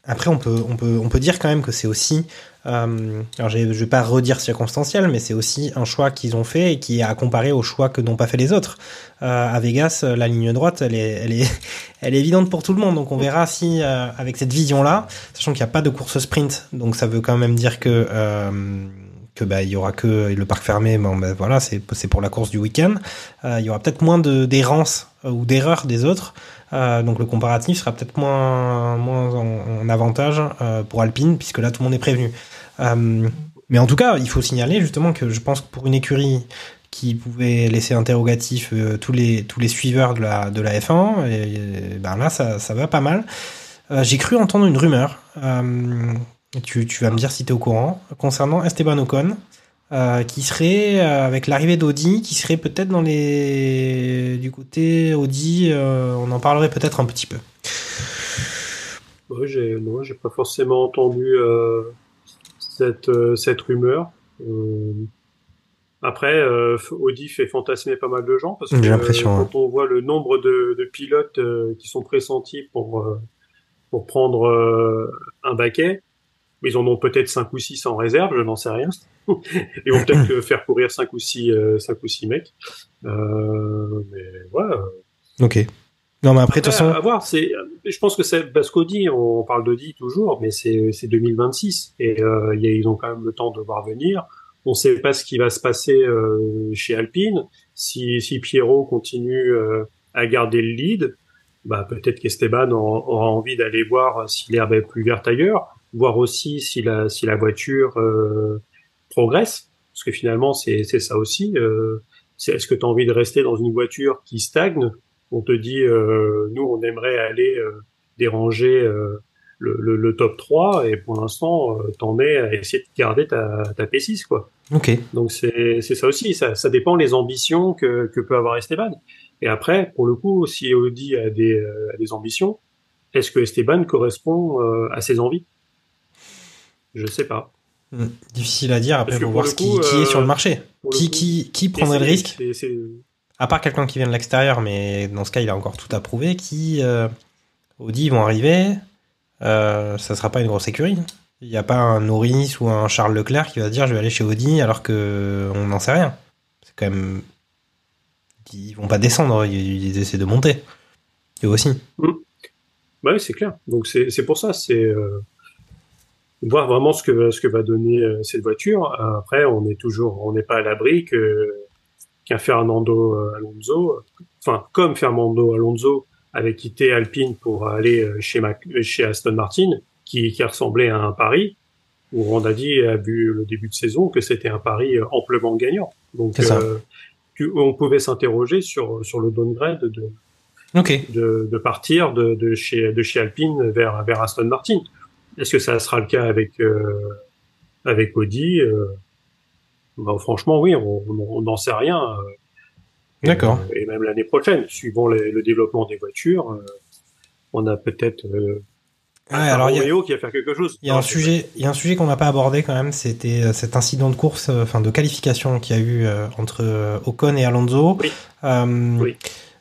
Après, on peut, on peut, on peut dire quand même que c'est aussi, euh, alors je vais pas redire circonstanciel, mais c'est aussi un choix qu'ils ont fait et qui est à comparer au choix que n'ont pas fait les autres. Euh, à Vegas, la ligne droite, elle est, elle est, (laughs) elle est évidente pour tout le monde. Donc on verra si, euh, avec cette vision-là, sachant qu'il n'y a pas de course sprint, donc ça veut quand même dire que euh, que bah il y aura que le parc fermé. Bon, ben voilà, c'est pour la course du week-end. Euh, il y aura peut-être moins de d'errance euh, ou d'erreurs des autres. Euh, donc le comparatif sera peut-être moins, moins en, avantage euh, pour Alpine, puisque là tout le monde est prévenu. Euh, mais en tout cas, il faut signaler justement que je pense que pour une écurie qui pouvait laisser interrogatif tous les tous les suiveurs de la de la F1, et, et ben là ça, ça va pas mal. J'ai cru entendre une rumeur. tu, tu vas me dire si tu es au courant concernant Esteban Ocon. Euh, qui serait euh, avec l'arrivée d'Audi, qui serait peut-être dans les du côté Audi, euh, on en parlerait peut-être un petit peu. ouais, j'ai non, j'ai pas forcément entendu euh, cette euh, cette rumeur. Euh, après, euh, Audi fait fantasmer pas mal de gens parce que J'ai l'impression, euh, ouais. quand on voit le nombre de, de pilotes euh, qui sont pressentis pour euh, pour prendre euh, un baquet, ils en ont peut-être cinq ou six en réserve, je n'en sais rien. (laughs) Ils vont peut-être que faire courir cinq ou six euh, cinq ou six mecs. Euh, mais voilà. Ok. Non, mais après, de toute Après, façon, à voir, c'est, je pense que c'est parce qu'Audi, on parle d'Audi toujours, mais c'est, c'est 2026 et euh, ils ont quand même le temps de voir venir. On ne sait pas ce qui va se passer euh, chez Alpine. Si, si Pierrot continue euh, à garder le lead, bah peut-être qu'Esteban aura, aura envie d'aller voir si l'herbe est plus verte ailleurs, voir aussi si la, si la voiture euh, progresse, parce que finalement c'est, c'est ça aussi. Euh, c'est, est-ce que tu as envie de rester dans une voiture qui stagne? On te dit, euh, nous, on aimerait aller euh, déranger euh, le, le, le top 3, et pour l'instant, euh, t'en es à essayer de garder ta, ta P6, quoi. ok. Donc c'est c'est ça aussi, ça, ça dépend les ambitions que, que peut avoir Esteban. Et après, pour le coup, si Audi a des, euh, a des ambitions, est-ce que Esteban correspond euh, à ses envies? Je sais pas. Hmm, Difficile à dire. Après, faut voir ce qui, coup, qui est euh, sur le marché. Pour le Qui, qui, qui prendrait le risque À part quelqu'un qui vient de l'extérieur, mais dans ce cas, il a encore tout à prouver. Qui euh, Audi vont arriver. Euh, ça sera pas une grosse écurie. Il n'y a pas un Norris ou un Charles Leclerc qui va dire je vais aller chez Audi alors que on n'en sait rien. C'est quand même. Ils vont pas descendre, ils, ils essaient de monter. Eux aussi. Bah oui, c'est clair. Donc c'est c'est pour ça, c'est euh, voir vraiment ce que ce que va donner euh, cette voiture. Après, on est toujours, on n'est pas à l'abri que qu'un Fernando Alonso, enfin comme Fernando Alonso avait quitté Alpine pour aller euh, chez Mac- chez Aston Martin, qui qui ressemblait à un pari où Rondadi a vu le début de saison que c'était un pari euh, amplement gagnant. Donc C'est ça. euh, tu- on pouvait s'interroger sur sur le downgrade de Ok. de, de partir de, de chez de chez Alpine vers vers Aston Martin. Est-ce que ça sera le cas avec euh, avec Audi euh, bah, Franchement, oui, on n'en sait rien. euh, et, D'accord. euh, Et, même l'année prochaine, suivant les- le développement des voitures, on a peut-être euh, Ouais, alors il y a- qui va faire quelque chose. Il y a un sujet, il y a un sujet qu'on n'a pas abordé quand même, c'était cet incident de course, enfin de qualification qu'il y a eu entre Ocon et Alonso. Oui. Euh, Oui.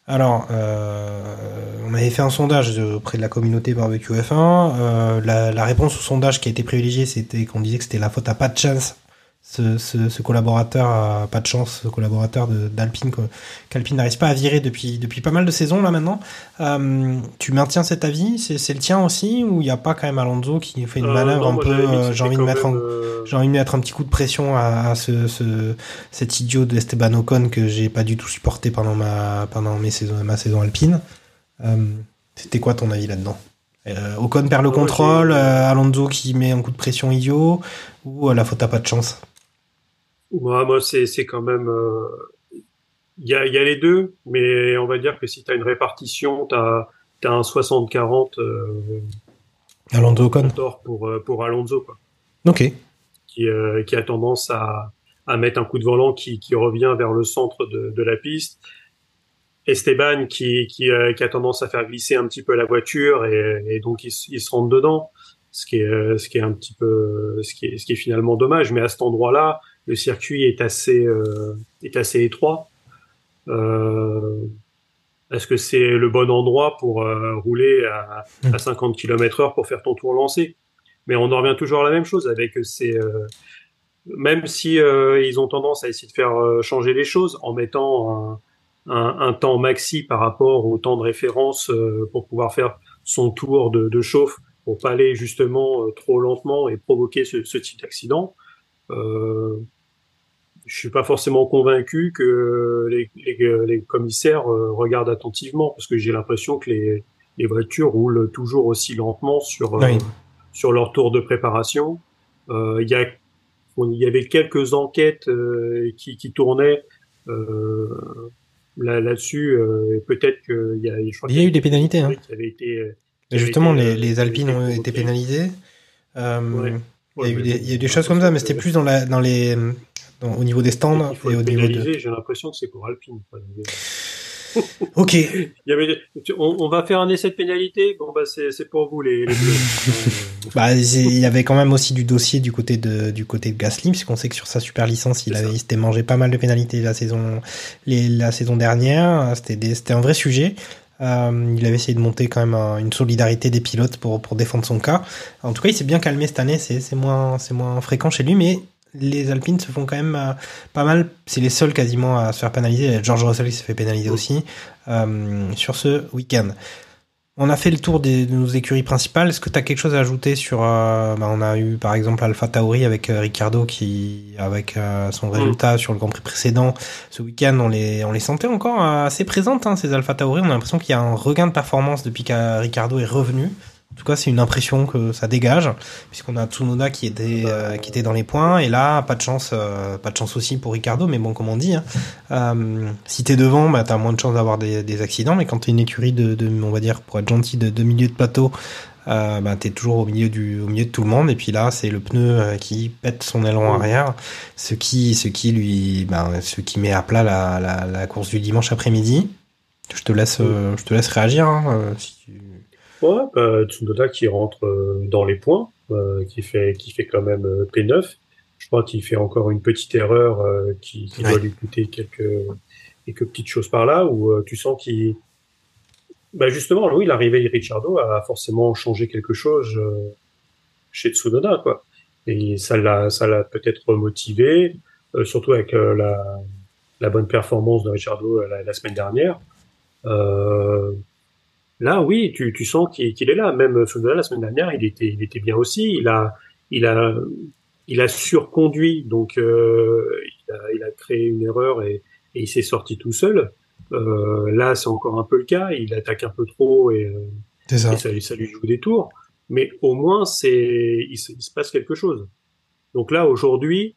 Alors, euh, on avait fait un sondage auprès de la communauté barbecue F1. Euh, la, la réponse au sondage qui a été privilégiée, c'était qu'on disait que c'était la faute à pas de chance. Ce, ce, ce collaborateur a pas de chance, ce collaborateur de- d'Alpine, qu'Alpine n'arrive pas à virer depuis, depuis pas mal de saisons là maintenant. Euh, tu maintiens cet avis? C'est le tien aussi? Ou il n'y a pas quand même Alonso qui fait une Euh, manœuvre non, un peu euh, J'ai envie de mettre un, euh, envie de mettre un petit coup de pression à, à ce, ce, cet idiot d'Esteban Ocon que j'ai pas du tout supporté pendant ma, pendant mes saisons, ma saison alpine. C'était quoi ton avis là-dedans? Ocon perd le contrôle, Alonso qui met un coup de pression idiot, ou la faute à pas de chance? Moi, moi, c'est c'est quand même. euh, Il y, a, y a les deux, mais on va dire que si tu as une répartition, tu as, un 60-40 euh, Alonso Ocon. pour, euh, pour Alonso, quoi, Ok. qui, euh, qui a tendance à, à mettre un coup de volant qui, qui revient vers le centre de, de la piste. Esteban qui, qui, euh, qui a tendance à faire glisser un petit peu la voiture et, et donc il, se- il se rentre dedans, ce qui est, ce qui est un petit peu, ce qui est, ce qui est finalement dommage. Mais à cet endroit-là, le circuit est assez, euh, est assez étroit. Euh, Est-ce que c'est le bon endroit pour euh, rouler à, à 50 km heure pour faire ton tour lancé? Mais on en revient toujours à la même chose avec ces, euh, même si euh, ils ont tendance à essayer de faire changer les choses en mettant un, un, un temps maxi par rapport au temps de référence pour pouvoir faire son tour de, de chauffe pour pas aller justement trop lentement et provoquer ce, ce type d'accident. Je suis pas forcément convaincu que les, les, les commissaires euh, regardent attentivement parce que j'ai l'impression que les, les voitures roulent toujours aussi lentement sur euh, sur leur tour de préparation. Euh, Il y a il y avait quelques enquêtes euh, qui, qui tournaient là- là-dessus. et peut-être qu'il y a, je crois Il y a qu'il eu des pénalités, hein. qui avaient été. Et qui justement, avaient les, été, les qui Alpines ont été pénalisées. Ouais. Il y a eu des, mais il y a eu bon, des c'est choses comme ça, mais c'était plus dans, la, dans les, dans- au niveau des stands et le au niveau de. J'ai l'impression que c'est pour Alpine. quoi. (laughs) Ok. Il y avait, on, on va faire un essai de pénalité? Bon bah c'est pour vous les, les bleus. (laughs) Bah, il y avait quand même aussi du dossier du côté de du côté de Gasly, puisqu'on sait que sur sa super licence, il C'est avait ça. il s'était mangé pas mal de pénalités la saison les, la saison dernière. C'était un vrai sujet. Euh, il avait essayé de monter quand même un- une solidarité des pilotes pour pour défendre son cas. En tout cas, il s'est bien calmé cette année. C'est moins moins fréquent chez lui, mais les Alpines se font quand même euh, pas mal. C'est les seuls quasiment à se faire pénaliser. Il y a George Russell qui s'est fait pénaliser aussi euh, sur ce week-end. On a fait le tour des- de nos écuries principales. Est-ce que tu as quelque chose à ajouter sur euh, bah, On a eu par exemple Alpha Tauri avec Ricardo qui, avec son résultat sur le Grand Prix précédent, ce week-end, on les, on les sentait encore assez présentes hein, ces Alpha Tauri. On a l'impression qu'il y a un regain de performance depuis que Ricardo est revenu. En tout cas, c'est une impression que ça dégage, puisqu'on a Tsunoda qui était euh, qui était dans les points, et là, pas de chance, euh, pas de chance aussi pour Ricardo, mais bon, comme on dit, hein, (laughs) euh, si t'es devant, bah, t'as moins de chances d'avoir des, des accidents, mais quand t'es une écurie de, de, on va dire, pour être gentil, de, de milieu de plateau, euh, bah, t'es toujours au milieu du, au milieu de tout le monde, et puis là, c'est le pneu euh, qui pète son aileron arrière, ce qui, ce qui lui, bah, ce qui met à plat la, la, la course du dimanche après-midi. Je te laisse, euh, je te laisse réagir. Hein, euh, si tu... Ouais, bah, Tsunoda qui rentre euh, dans les points, euh, qui fait qui fait quand même euh, P9. Je crois qu'il fait encore une petite erreur euh, qui, qui Ouais. doit lui coûter quelques quelques petites choses par là où euh, tu sens qu'il bah justement oui l'arrivée de Ricciardo a forcément changé quelque chose euh, chez Tsunoda quoi et ça l'a ça l'a peut-être motivé euh, surtout avec euh, la la bonne performance de Ricciardo la, la semaine dernière euh, Là, oui, tu, tu sens qu'il est là. Même Tsunoda, la semaine dernière, il était, il était bien aussi. Il a, il a, il a surconduit, donc euh, il, a, il a créé une erreur et, et il s'est sorti tout seul. Euh, là, c'est encore un peu le cas. Il attaque un peu trop et, euh, ça. et ça, lui- ça lui joue des tours. Mais au moins, c'est, il, se- il se passe quelque chose. Donc là, aujourd'hui,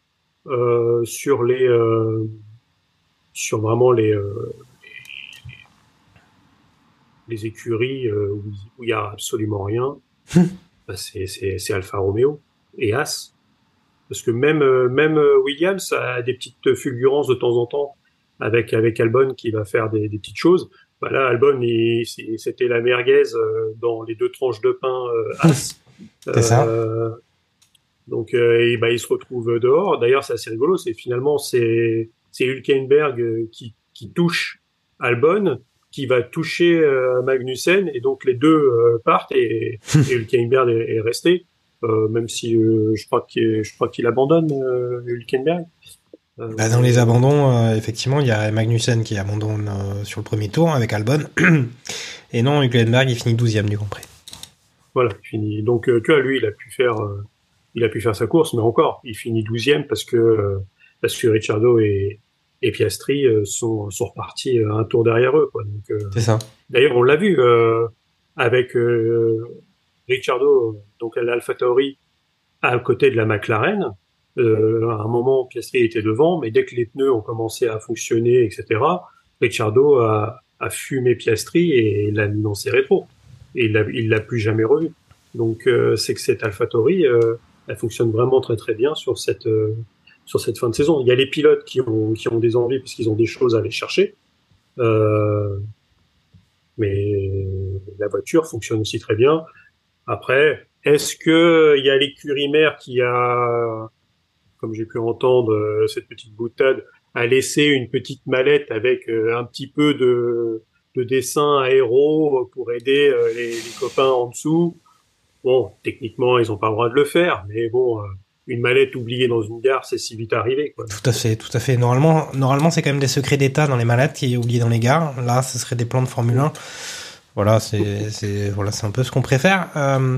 euh, sur les, euh, sur vraiment les, euh, les, écuries euh, où il- où il y a absolument rien, (laughs) bah, c'est, c'est, c'est Alfa Romeo et As. Parce que même, euh, même euh, Williams a des petites fulgurances de temps en temps avec, avec Albon qui va faire des, des petites choses. Bah là, Albon, c'était la merguez dans les deux tranches de pain As. (laughs) C'est ça. Euh, donc, et, bah, il se retrouve dehors. D'ailleurs, c'est assez rigolo. C'est finalement c'est c'est Hülkenberg qui qui touche Albon, qui va toucher euh, Magnussen, et donc les deux euh, partent et, (laughs) et Hülkenberg est, est resté. Euh, même si je crois qu'il je crois qu'il abandonne Hülkenberg. Bah, dans les abandons, effectivement, il y a Magnussen qui abandonne sur le premier tour avec Albon. (clears throat) Et non, Hülkenberg, il finit 12ème du Grand Prix. Voilà, fini. Donc euh, tu vois, lui, il a pu faire, il a pu faire sa course, mais encore, il finit douzième parce que parce que Ricciardo et, et Piastri euh, sont sont repartis euh, un tour derrière eux. Quoi. Donc, euh, C'est ça. D'ailleurs, on l'a vu euh, avec euh, Ricciardo, donc à l'AlphaTauri, à côté de la McLaren. Euh, à un moment, Piastri était devant, mais dès que les pneus ont commencé à fonctionner, etc., Ricciardo a, a fumé Piastri et l'a mis dans ses rétros. Et il l'a, il l'a plus jamais revu. Donc euh, c'est que cette AlphaTauri, euh, elle fonctionne vraiment très très bien sur cette euh, sur cette fin de saison. Il y a les pilotes qui ont qui ont des envies parce qu'ils ont des choses à aller chercher. Euh, mais la voiture fonctionne aussi très bien. Après, est-ce que il y a l'écurie mère qui a, comme j'ai pu entendre euh, cette petite boutade, a laissé une petite mallette avec euh, un petit peu de, de dessin aéro pour aider euh, les, les copains en dessous? Bon, techniquement, ils n'ont pas le droit de le faire, mais bon, une mallette oubliée dans une gare, c'est si vite arrivé. Tout à fait, tout à fait. Normalement, normalement, c'est quand même des secrets d'État dans les mallettes qui est oublié dans les gares. Là, ce serait des plans de Formule 1. Voilà, c'est voilà, c'est un peu ce qu'on préfère. Euh,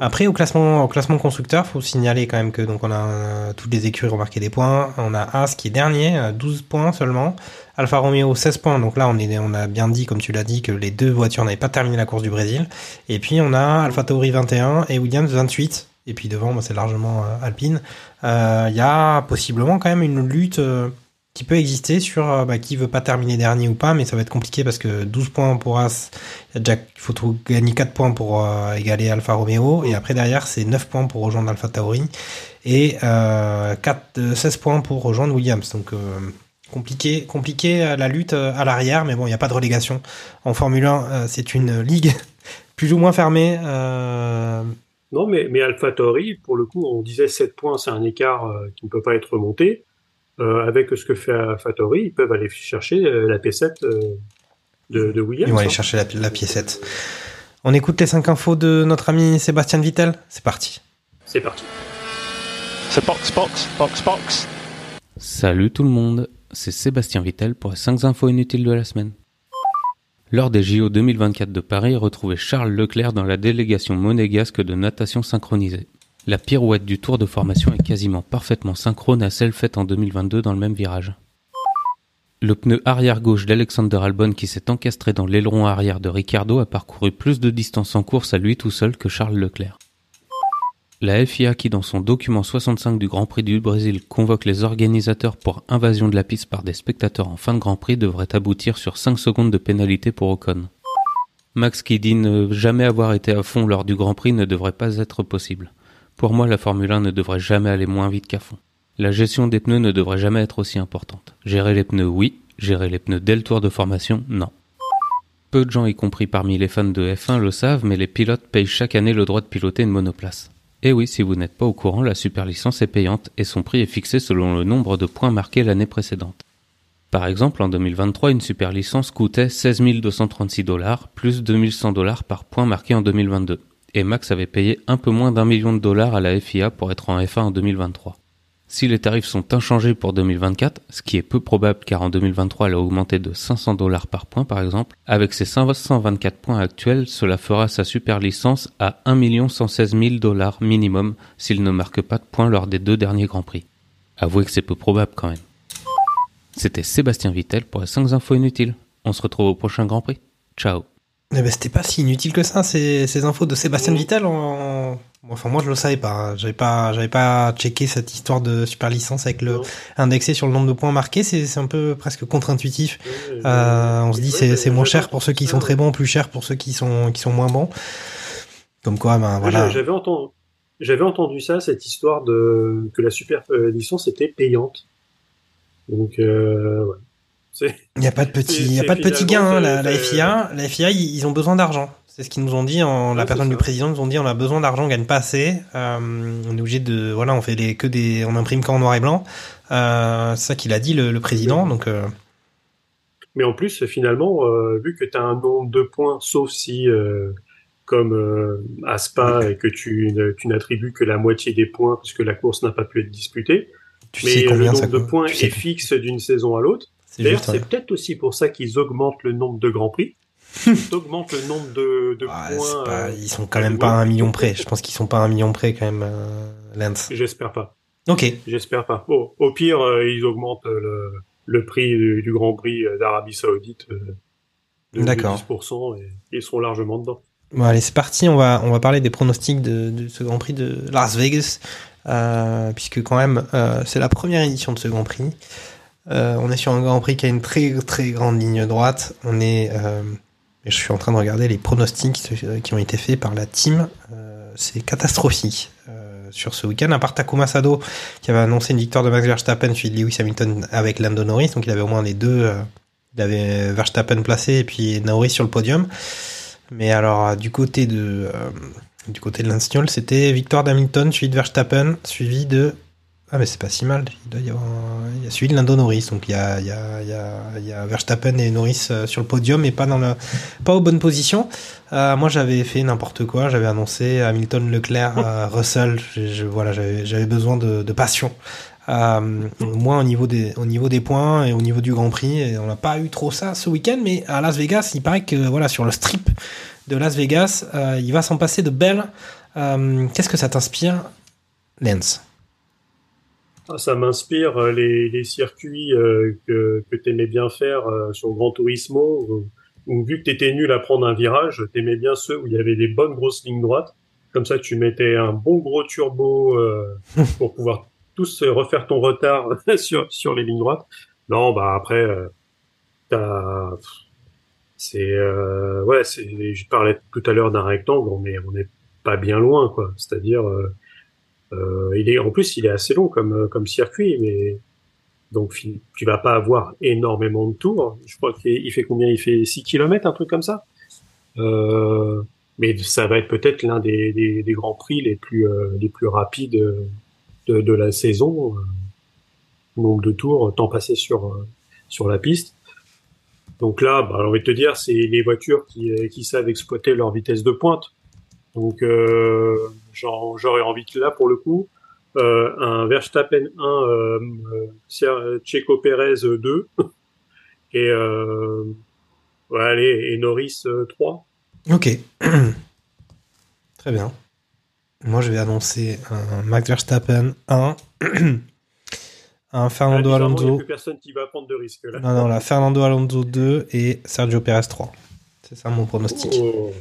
après, au classement au classement constructeur, faut signaler quand même que donc on a euh, toutes les écuries ont marqué des points. On a As qui est dernier, euh, 12 points seulement. Alfa Romeo 16 points. Donc là, on est on a bien dit, comme tu l'as dit, que les deux voitures n'avaient pas terminé la course du Brésil. Et puis on a Alfa Tauri 21 et Williams 28. Et puis devant, bah, c'est largement euh, Alpine. Euh, Il y a possiblement quand même une lutte. euh, qui peut exister sur bah, qui veut pas terminer dernier ou pas, mais ça va être compliqué parce que 12 points pour As, il faut gagner 4 points pour euh, égaler Alfa Romeo, et après derrière c'est 9 points pour rejoindre Alfa Tauri, et euh, 4, euh, 16 points pour rejoindre Williams. Donc euh, compliqué, compliqué la lutte à l'arrière, mais bon, il n'y a pas de relégation. En Formule 1, euh, c'est une ligue (laughs) plus ou moins fermée. Non, mais, mais AlphaTauri, pour le coup, on disait 7 points, c'est un écart euh, qui ne peut pas être remonté. Euh, avec ce que fait AlphaTauri, ils peuvent aller chercher euh, la P7 euh, de, de Williams. Ils vont aller hein. chercher la, la piécette. On écoute les 5 infos de notre ami Sébastien Vittel C'est parti. C'est parti. C'est box, box, box, box. Salut tout le monde, c'est Sébastien Vittel pour les 5 infos inutiles de la semaine. Lors des JO 2024 de Paris, retrouvez Charles Leclerc dans la délégation monégasque de natation synchronisée. La pirouette du tour de formation est quasiment parfaitement synchrone à celle faite en 2022 dans le même virage. Le pneu arrière gauche d'Alexander Albon qui s'est encastré dans l'aileron arrière de Ricardo a parcouru plus de distance en course à lui tout seul que Charles Leclerc. La FIA qui dans son document 65 du Grand Prix du Brésil convoque les organisateurs pour invasion de la piste par des spectateurs en fin de Grand Prix devrait aboutir sur 5 secondes de pénalité pour Ocon. Max qui dit ne jamais avoir été à fond lors du Grand Prix ne devrait pas être possible. Pour moi, la Formule 1 ne devrait jamais aller moins vite qu'à fond. La gestion des pneus ne devrait jamais être aussi importante. Gérer les pneus, oui. Gérer les pneus dès le tour de formation, non. Peu de gens, y compris parmi les fans de F1, le savent, mais les pilotes payent chaque année le droit de piloter une monoplace. Et oui, si vous n'êtes pas au courant, la super licence est payante et son prix est fixé selon le nombre de points marqués l'année précédente. Par exemple, en 2023, une super licence coûtait 16 236 dollars, plus 2100 dollars par point marqué en 2022. Et Max avait payé un peu moins d'un million de dollars à la FIA pour être en F1 en 2023. Si les tarifs sont inchangés pour 2024, ce qui est peu probable car en 2023 elle a augmenté de 500 dollars par point par exemple, avec ses 524 points actuels, cela fera sa super licence à 1 116 000 dollars minimum s'il ne marque pas de points lors des deux derniers Grands Prix. Avouez que c'est peu probable quand même. C'était Sébastien Vittel pour les 5 infos inutiles. On se retrouve au prochain Grand Prix. Ciao. Eh ben, c'était pas si inutile que ça, ces, ces infos de Sébastien Vittel. En... Enfin, moi, je le savais pas. J'avais pas, j'avais pas checké cette histoire de super licence avec le Non. indexé sur le nombre de points marqués. C'est, un peu presque contre-intuitif. Euh, on se dit ouais, c'est, moins cher pour ceux qui sont très bons, plus cher pour ceux qui sont, qui sont moins bons. Comme quoi, ben voilà. J'avais entendu, j'avais entendu ça, cette histoire de que la super euh, licence était payante. Donc, euh, ouais. Il n'y a pas de petit, y a pas de petit gain. hein. La, FIA, la FIA, ils, ils ont besoin d'argent. C'est ce qu'ils nous ont dit. En, la personne du président nous ont dit on a besoin d'argent, on gagne pas assez. Euh, on est obligé de, voilà, on fait les, que des, on imprime qu'en noir et blanc. Euh, c'est ça qu'il a dit le, le président. Donc euh, Mais en plus, finalement, euh, vu que tu as un nombre de points, sauf si, euh, comme euh, à Spa, et que tu, tu n'attribues que la moitié des points parce que la course n'a pas pu être disputée, tu mais sais le combien nombre ça de points est fixe d'une saison à l'autre. C'est D'ailleurs, c'est peut-être aussi pour ça qu'ils augmentent le nombre de grands prix. (laughs) Ils augmentent le nombre de, de Ah, points. pas- euh, ils sont quand même pas à un million près. Je pense qu'ils sont pas à un million près quand même, euh, Lance. J'espère pas. Ok. J'espère pas. Bon, au pire, euh, ils augmentent le, le prix du, du Grand Prix d'Arabie Saoudite de, de D'accord. 10% et ils seront largement dedans. Bon, allez, c'est parti. On va, on va parler des pronostics de, de ce Grand Prix de Las Vegas. Euh, puisque quand même, euh, c'est la première édition de ce Grand Prix. Euh, on est sur un Grand Prix qui a une très très grande ligne droite. Euh, je suis en train de regarder les pronostics qui ont été faits par la team. Euh, c'est catastrophique euh, sur ce week-end. À part Takuma Sado qui avait annoncé une victoire de Max Verstappen suivi de Lewis Hamilton avec Lando Norris, donc il avait au moins les deux. euh, il avait Verstappen placé et puis Norris sur le podium. Mais alors euh, du côté de euh, du côté de c'était victoire d'Hamilton suivi de Verstappen suivi de ah mais c'est pas si mal. Il doit y avoir un- il y a celui de Lando Norris, donc il y a il y a il y a, Verstappen et Norris euh, sur le podium, mais pas dans le pas aux bonnes positions. Euh, moi j'avais fait n'importe quoi, j'avais annoncé Hamilton, Leclerc, euh, Russell. Voilà, j'avais besoin de, passion. Euh, moins au niveau des au niveau des points et au niveau du Grand Prix. Et on n'a pas eu trop ça ce week-end, mais à Las Vegas, il paraît que voilà sur le strip de Las Vegas, il va s'en passer de belles. Qu'est-ce que ça t'inspire, Lance? Ça m'inspire euh, les, les circuits euh, que, que tu aimais bien faire euh, sur Gran Turismo, où, vu que tu étais nul à prendre un virage, tu aimais bien ceux où il y avait des bonnes grosses lignes droites. Comme ça, tu mettais un bon gros turbo pour pouvoir tous refaire ton retard (laughs) sur, sur les lignes droites. Non, bah après, t'as... C'est... Euh, ouais, c'est, je parlais tout à l'heure d'un rectangle, on est, on est pas bien loin, quoi. C'est-à-dire... euh, euh, il est en plus il est assez long comme euh, comme circuit, mais donc tu vas pas avoir énormément de tours. Je crois qu'il fait, combien? Il fait 6 kilomètres, un truc comme ça. Euh, mais ça va être peut-être l'un des, des, des grands prix les plus euh, les plus rapides euh, de, de la saison. Euh, nombre de tours, temps passé sur euh, sur la piste. Donc là, bah, j'ai envie de te dire, c'est les voitures qui, euh, qui savent exploiter leur vitesse de pointe. Donc euh, j'aurais envie que là, pour le coup, euh, un Verstappen 1, euh, Checo Pérez 2, (laughs) et ouais, allez, et Norris euh, 3. Ok. (clears throat) Très bien. Moi, je vais annoncer un Max Verstappen 1, (clears throat) un Fernando Là, bizarrement, Il n'y a Alonso. plus personne qui va prendre de risque là. Non, non, la Fernando Alonso 2 et Sergio Perez 3. C'est ça mon pronostic. Oh.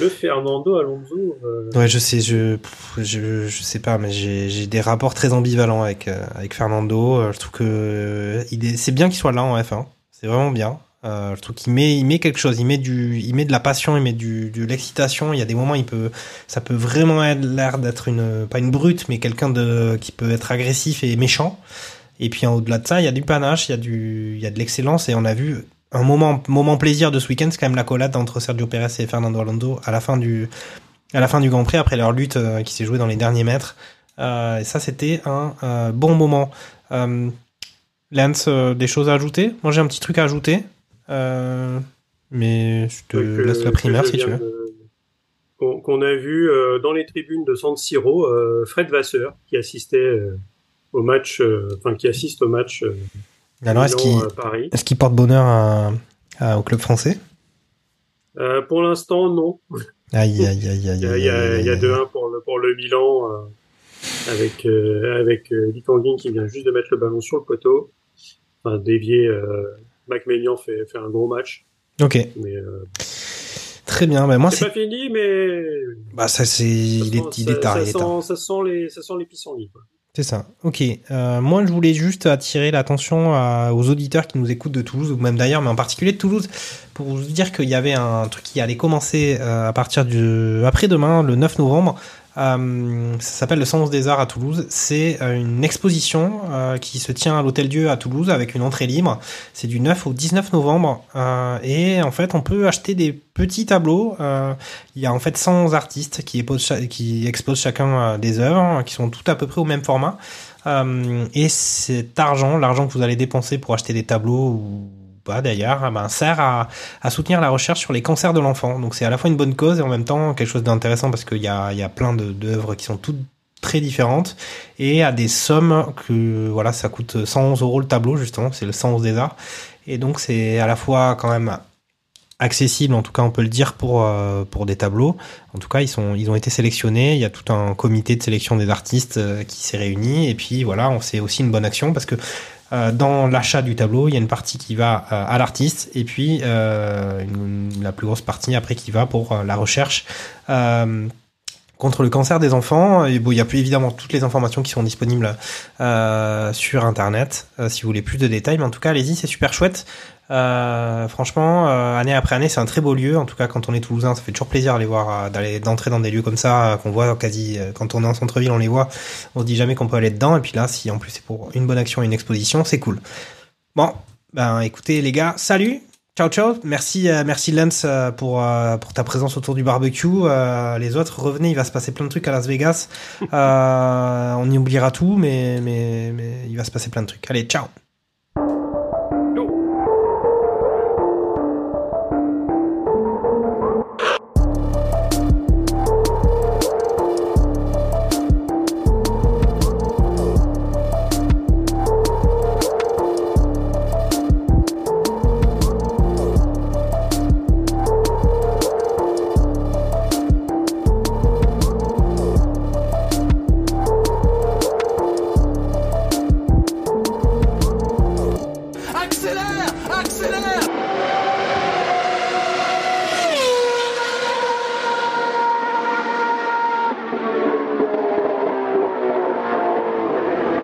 Le Fernando Alonso. euh, Ouais, je sais, je, je, je sais pas, mais j'ai des rapports très ambivalents avec, euh, avec Fernando. Euh, Je trouve que euh, c'est bien qu'il soit là en F1. C'est vraiment bien. Je trouve qu'il met, il met quelque chose. Il met du, il met de la passion, il met du, de l'excitation. Il y a des moments, il peut, ça peut vraiment être l'air d'être une, pas une brute, mais quelqu'un qui peut être agressif et méchant. Et puis au-delà de ça, il y a du panache, il y a du, il y a de l'excellence et on a vu un moment, moment plaisir de ce week-end, c'est quand même la collade entre Sergio Perez et Fernando Alonso à la fin du, à la fin du Grand Prix après leur lutte euh, qui s'est jouée dans les derniers mètres. Euh, et ça, c'était un euh, bon moment. Euh, Lance, des choses à ajouter? Moi, j'ai un petit truc à ajouter, mais je te laisse la primaire si tu veux. de- Qu'on a vu dans les tribunes de San Siro, Fred Vasseur qui assistait au match, enfin qui assiste au match. Euh, Alors, est-ce qu'il porte bonheur à- à- au club français? Euh, pour l'instant, non. Aïe, aïe, aïe, aïe. Il y a, il y a, aïe, il y a aïe, 2-1 pour le, pour le Milan euh, avec, euh, avec Lee Kangin qui vient juste de mettre le ballon sur le poteau. Enfin, dévié, Macmélian fait, fait un gros match. Ok, Mais très bien. Ben, moi, c'est pas fini, mais Bah, ça, c'est. Il est, il ça- est tard, ça il est sent- tard. Ça sent les, ça sent les pissenlits, quoi. C'est ça. Ok. Euh, moi, je voulais juste attirer l'attention aux auditeurs qui nous écoutent de Toulouse, ou même d'ailleurs, mais en particulier de Toulouse, pour vous dire qu'il y avait un truc qui allait commencer euh, à partir du après-demain, le 9 novembre. Euh, ça s'appelle le 111 des Arts à Toulouse. C'est euh, une exposition euh, qui se tient à l'Hôtel Dieu à Toulouse avec une entrée libre. C'est du 9 au 19 novembre. Euh, et en fait, on peut acheter des petits tableaux. Euh, il y a en fait 111 artistes qui, exposent chacun des œuvres qui sont toutes à peu près au même format. Et cet argent, l'argent que vous allez dépenser pour acheter des tableaux ou d'ailleurs, eh ben, sert à, soutenir la recherche sur les cancers de l'enfant. Donc c'est à la fois une bonne cause et en même temps quelque chose d'intéressant parce qu'il y a, plein d'œuvres qui sont toutes très différentes et à des sommes que voilà ça coûte 111 euros le tableau justement. C'est le 111 des arts. Et donc c'est à la fois quand même accessible en tout cas on peut le dire pour euh, pour des tableaux. En tout cas ils sont ils ont été sélectionnés. Il y a tout un comité de sélection des artistes euh, qui s'est réuni. Et puis voilà on c'est aussi une bonne action parce que dans l'achat du tableau, il y a une partie qui va euh, à l'artiste et puis euh, la plus grosse partie après qui va pour euh, la recherche euh, contre le cancer des enfants. Il y a plus évidemment toutes les informations qui sont disponibles euh, sur Internet euh, si vous voulez plus de détails. Mais en tout cas, allez-y, c'est super chouette. Euh, franchement, euh, année après année, c'est un très beau lieu. En tout cas, quand on est toulousain, ça fait toujours plaisir d'aller voir, euh, d'aller d'entrer dans des lieux comme ça qu'on voit quasi. quand on est en centre-ville, on les voit. On se dit jamais qu'on peut aller dedans. Et puis là, si en plus c'est pour une bonne action une exposition, c'est cool. Bon, ben écoutez les gars, salut. Ciao ciao, merci merci Lance pour ta présence autour du barbecue. Les autres revenez, il va se passer plein de trucs à Las Vegas. On y oubliera tout, mais mais mais il va se passer plein de trucs. Allez, ciao.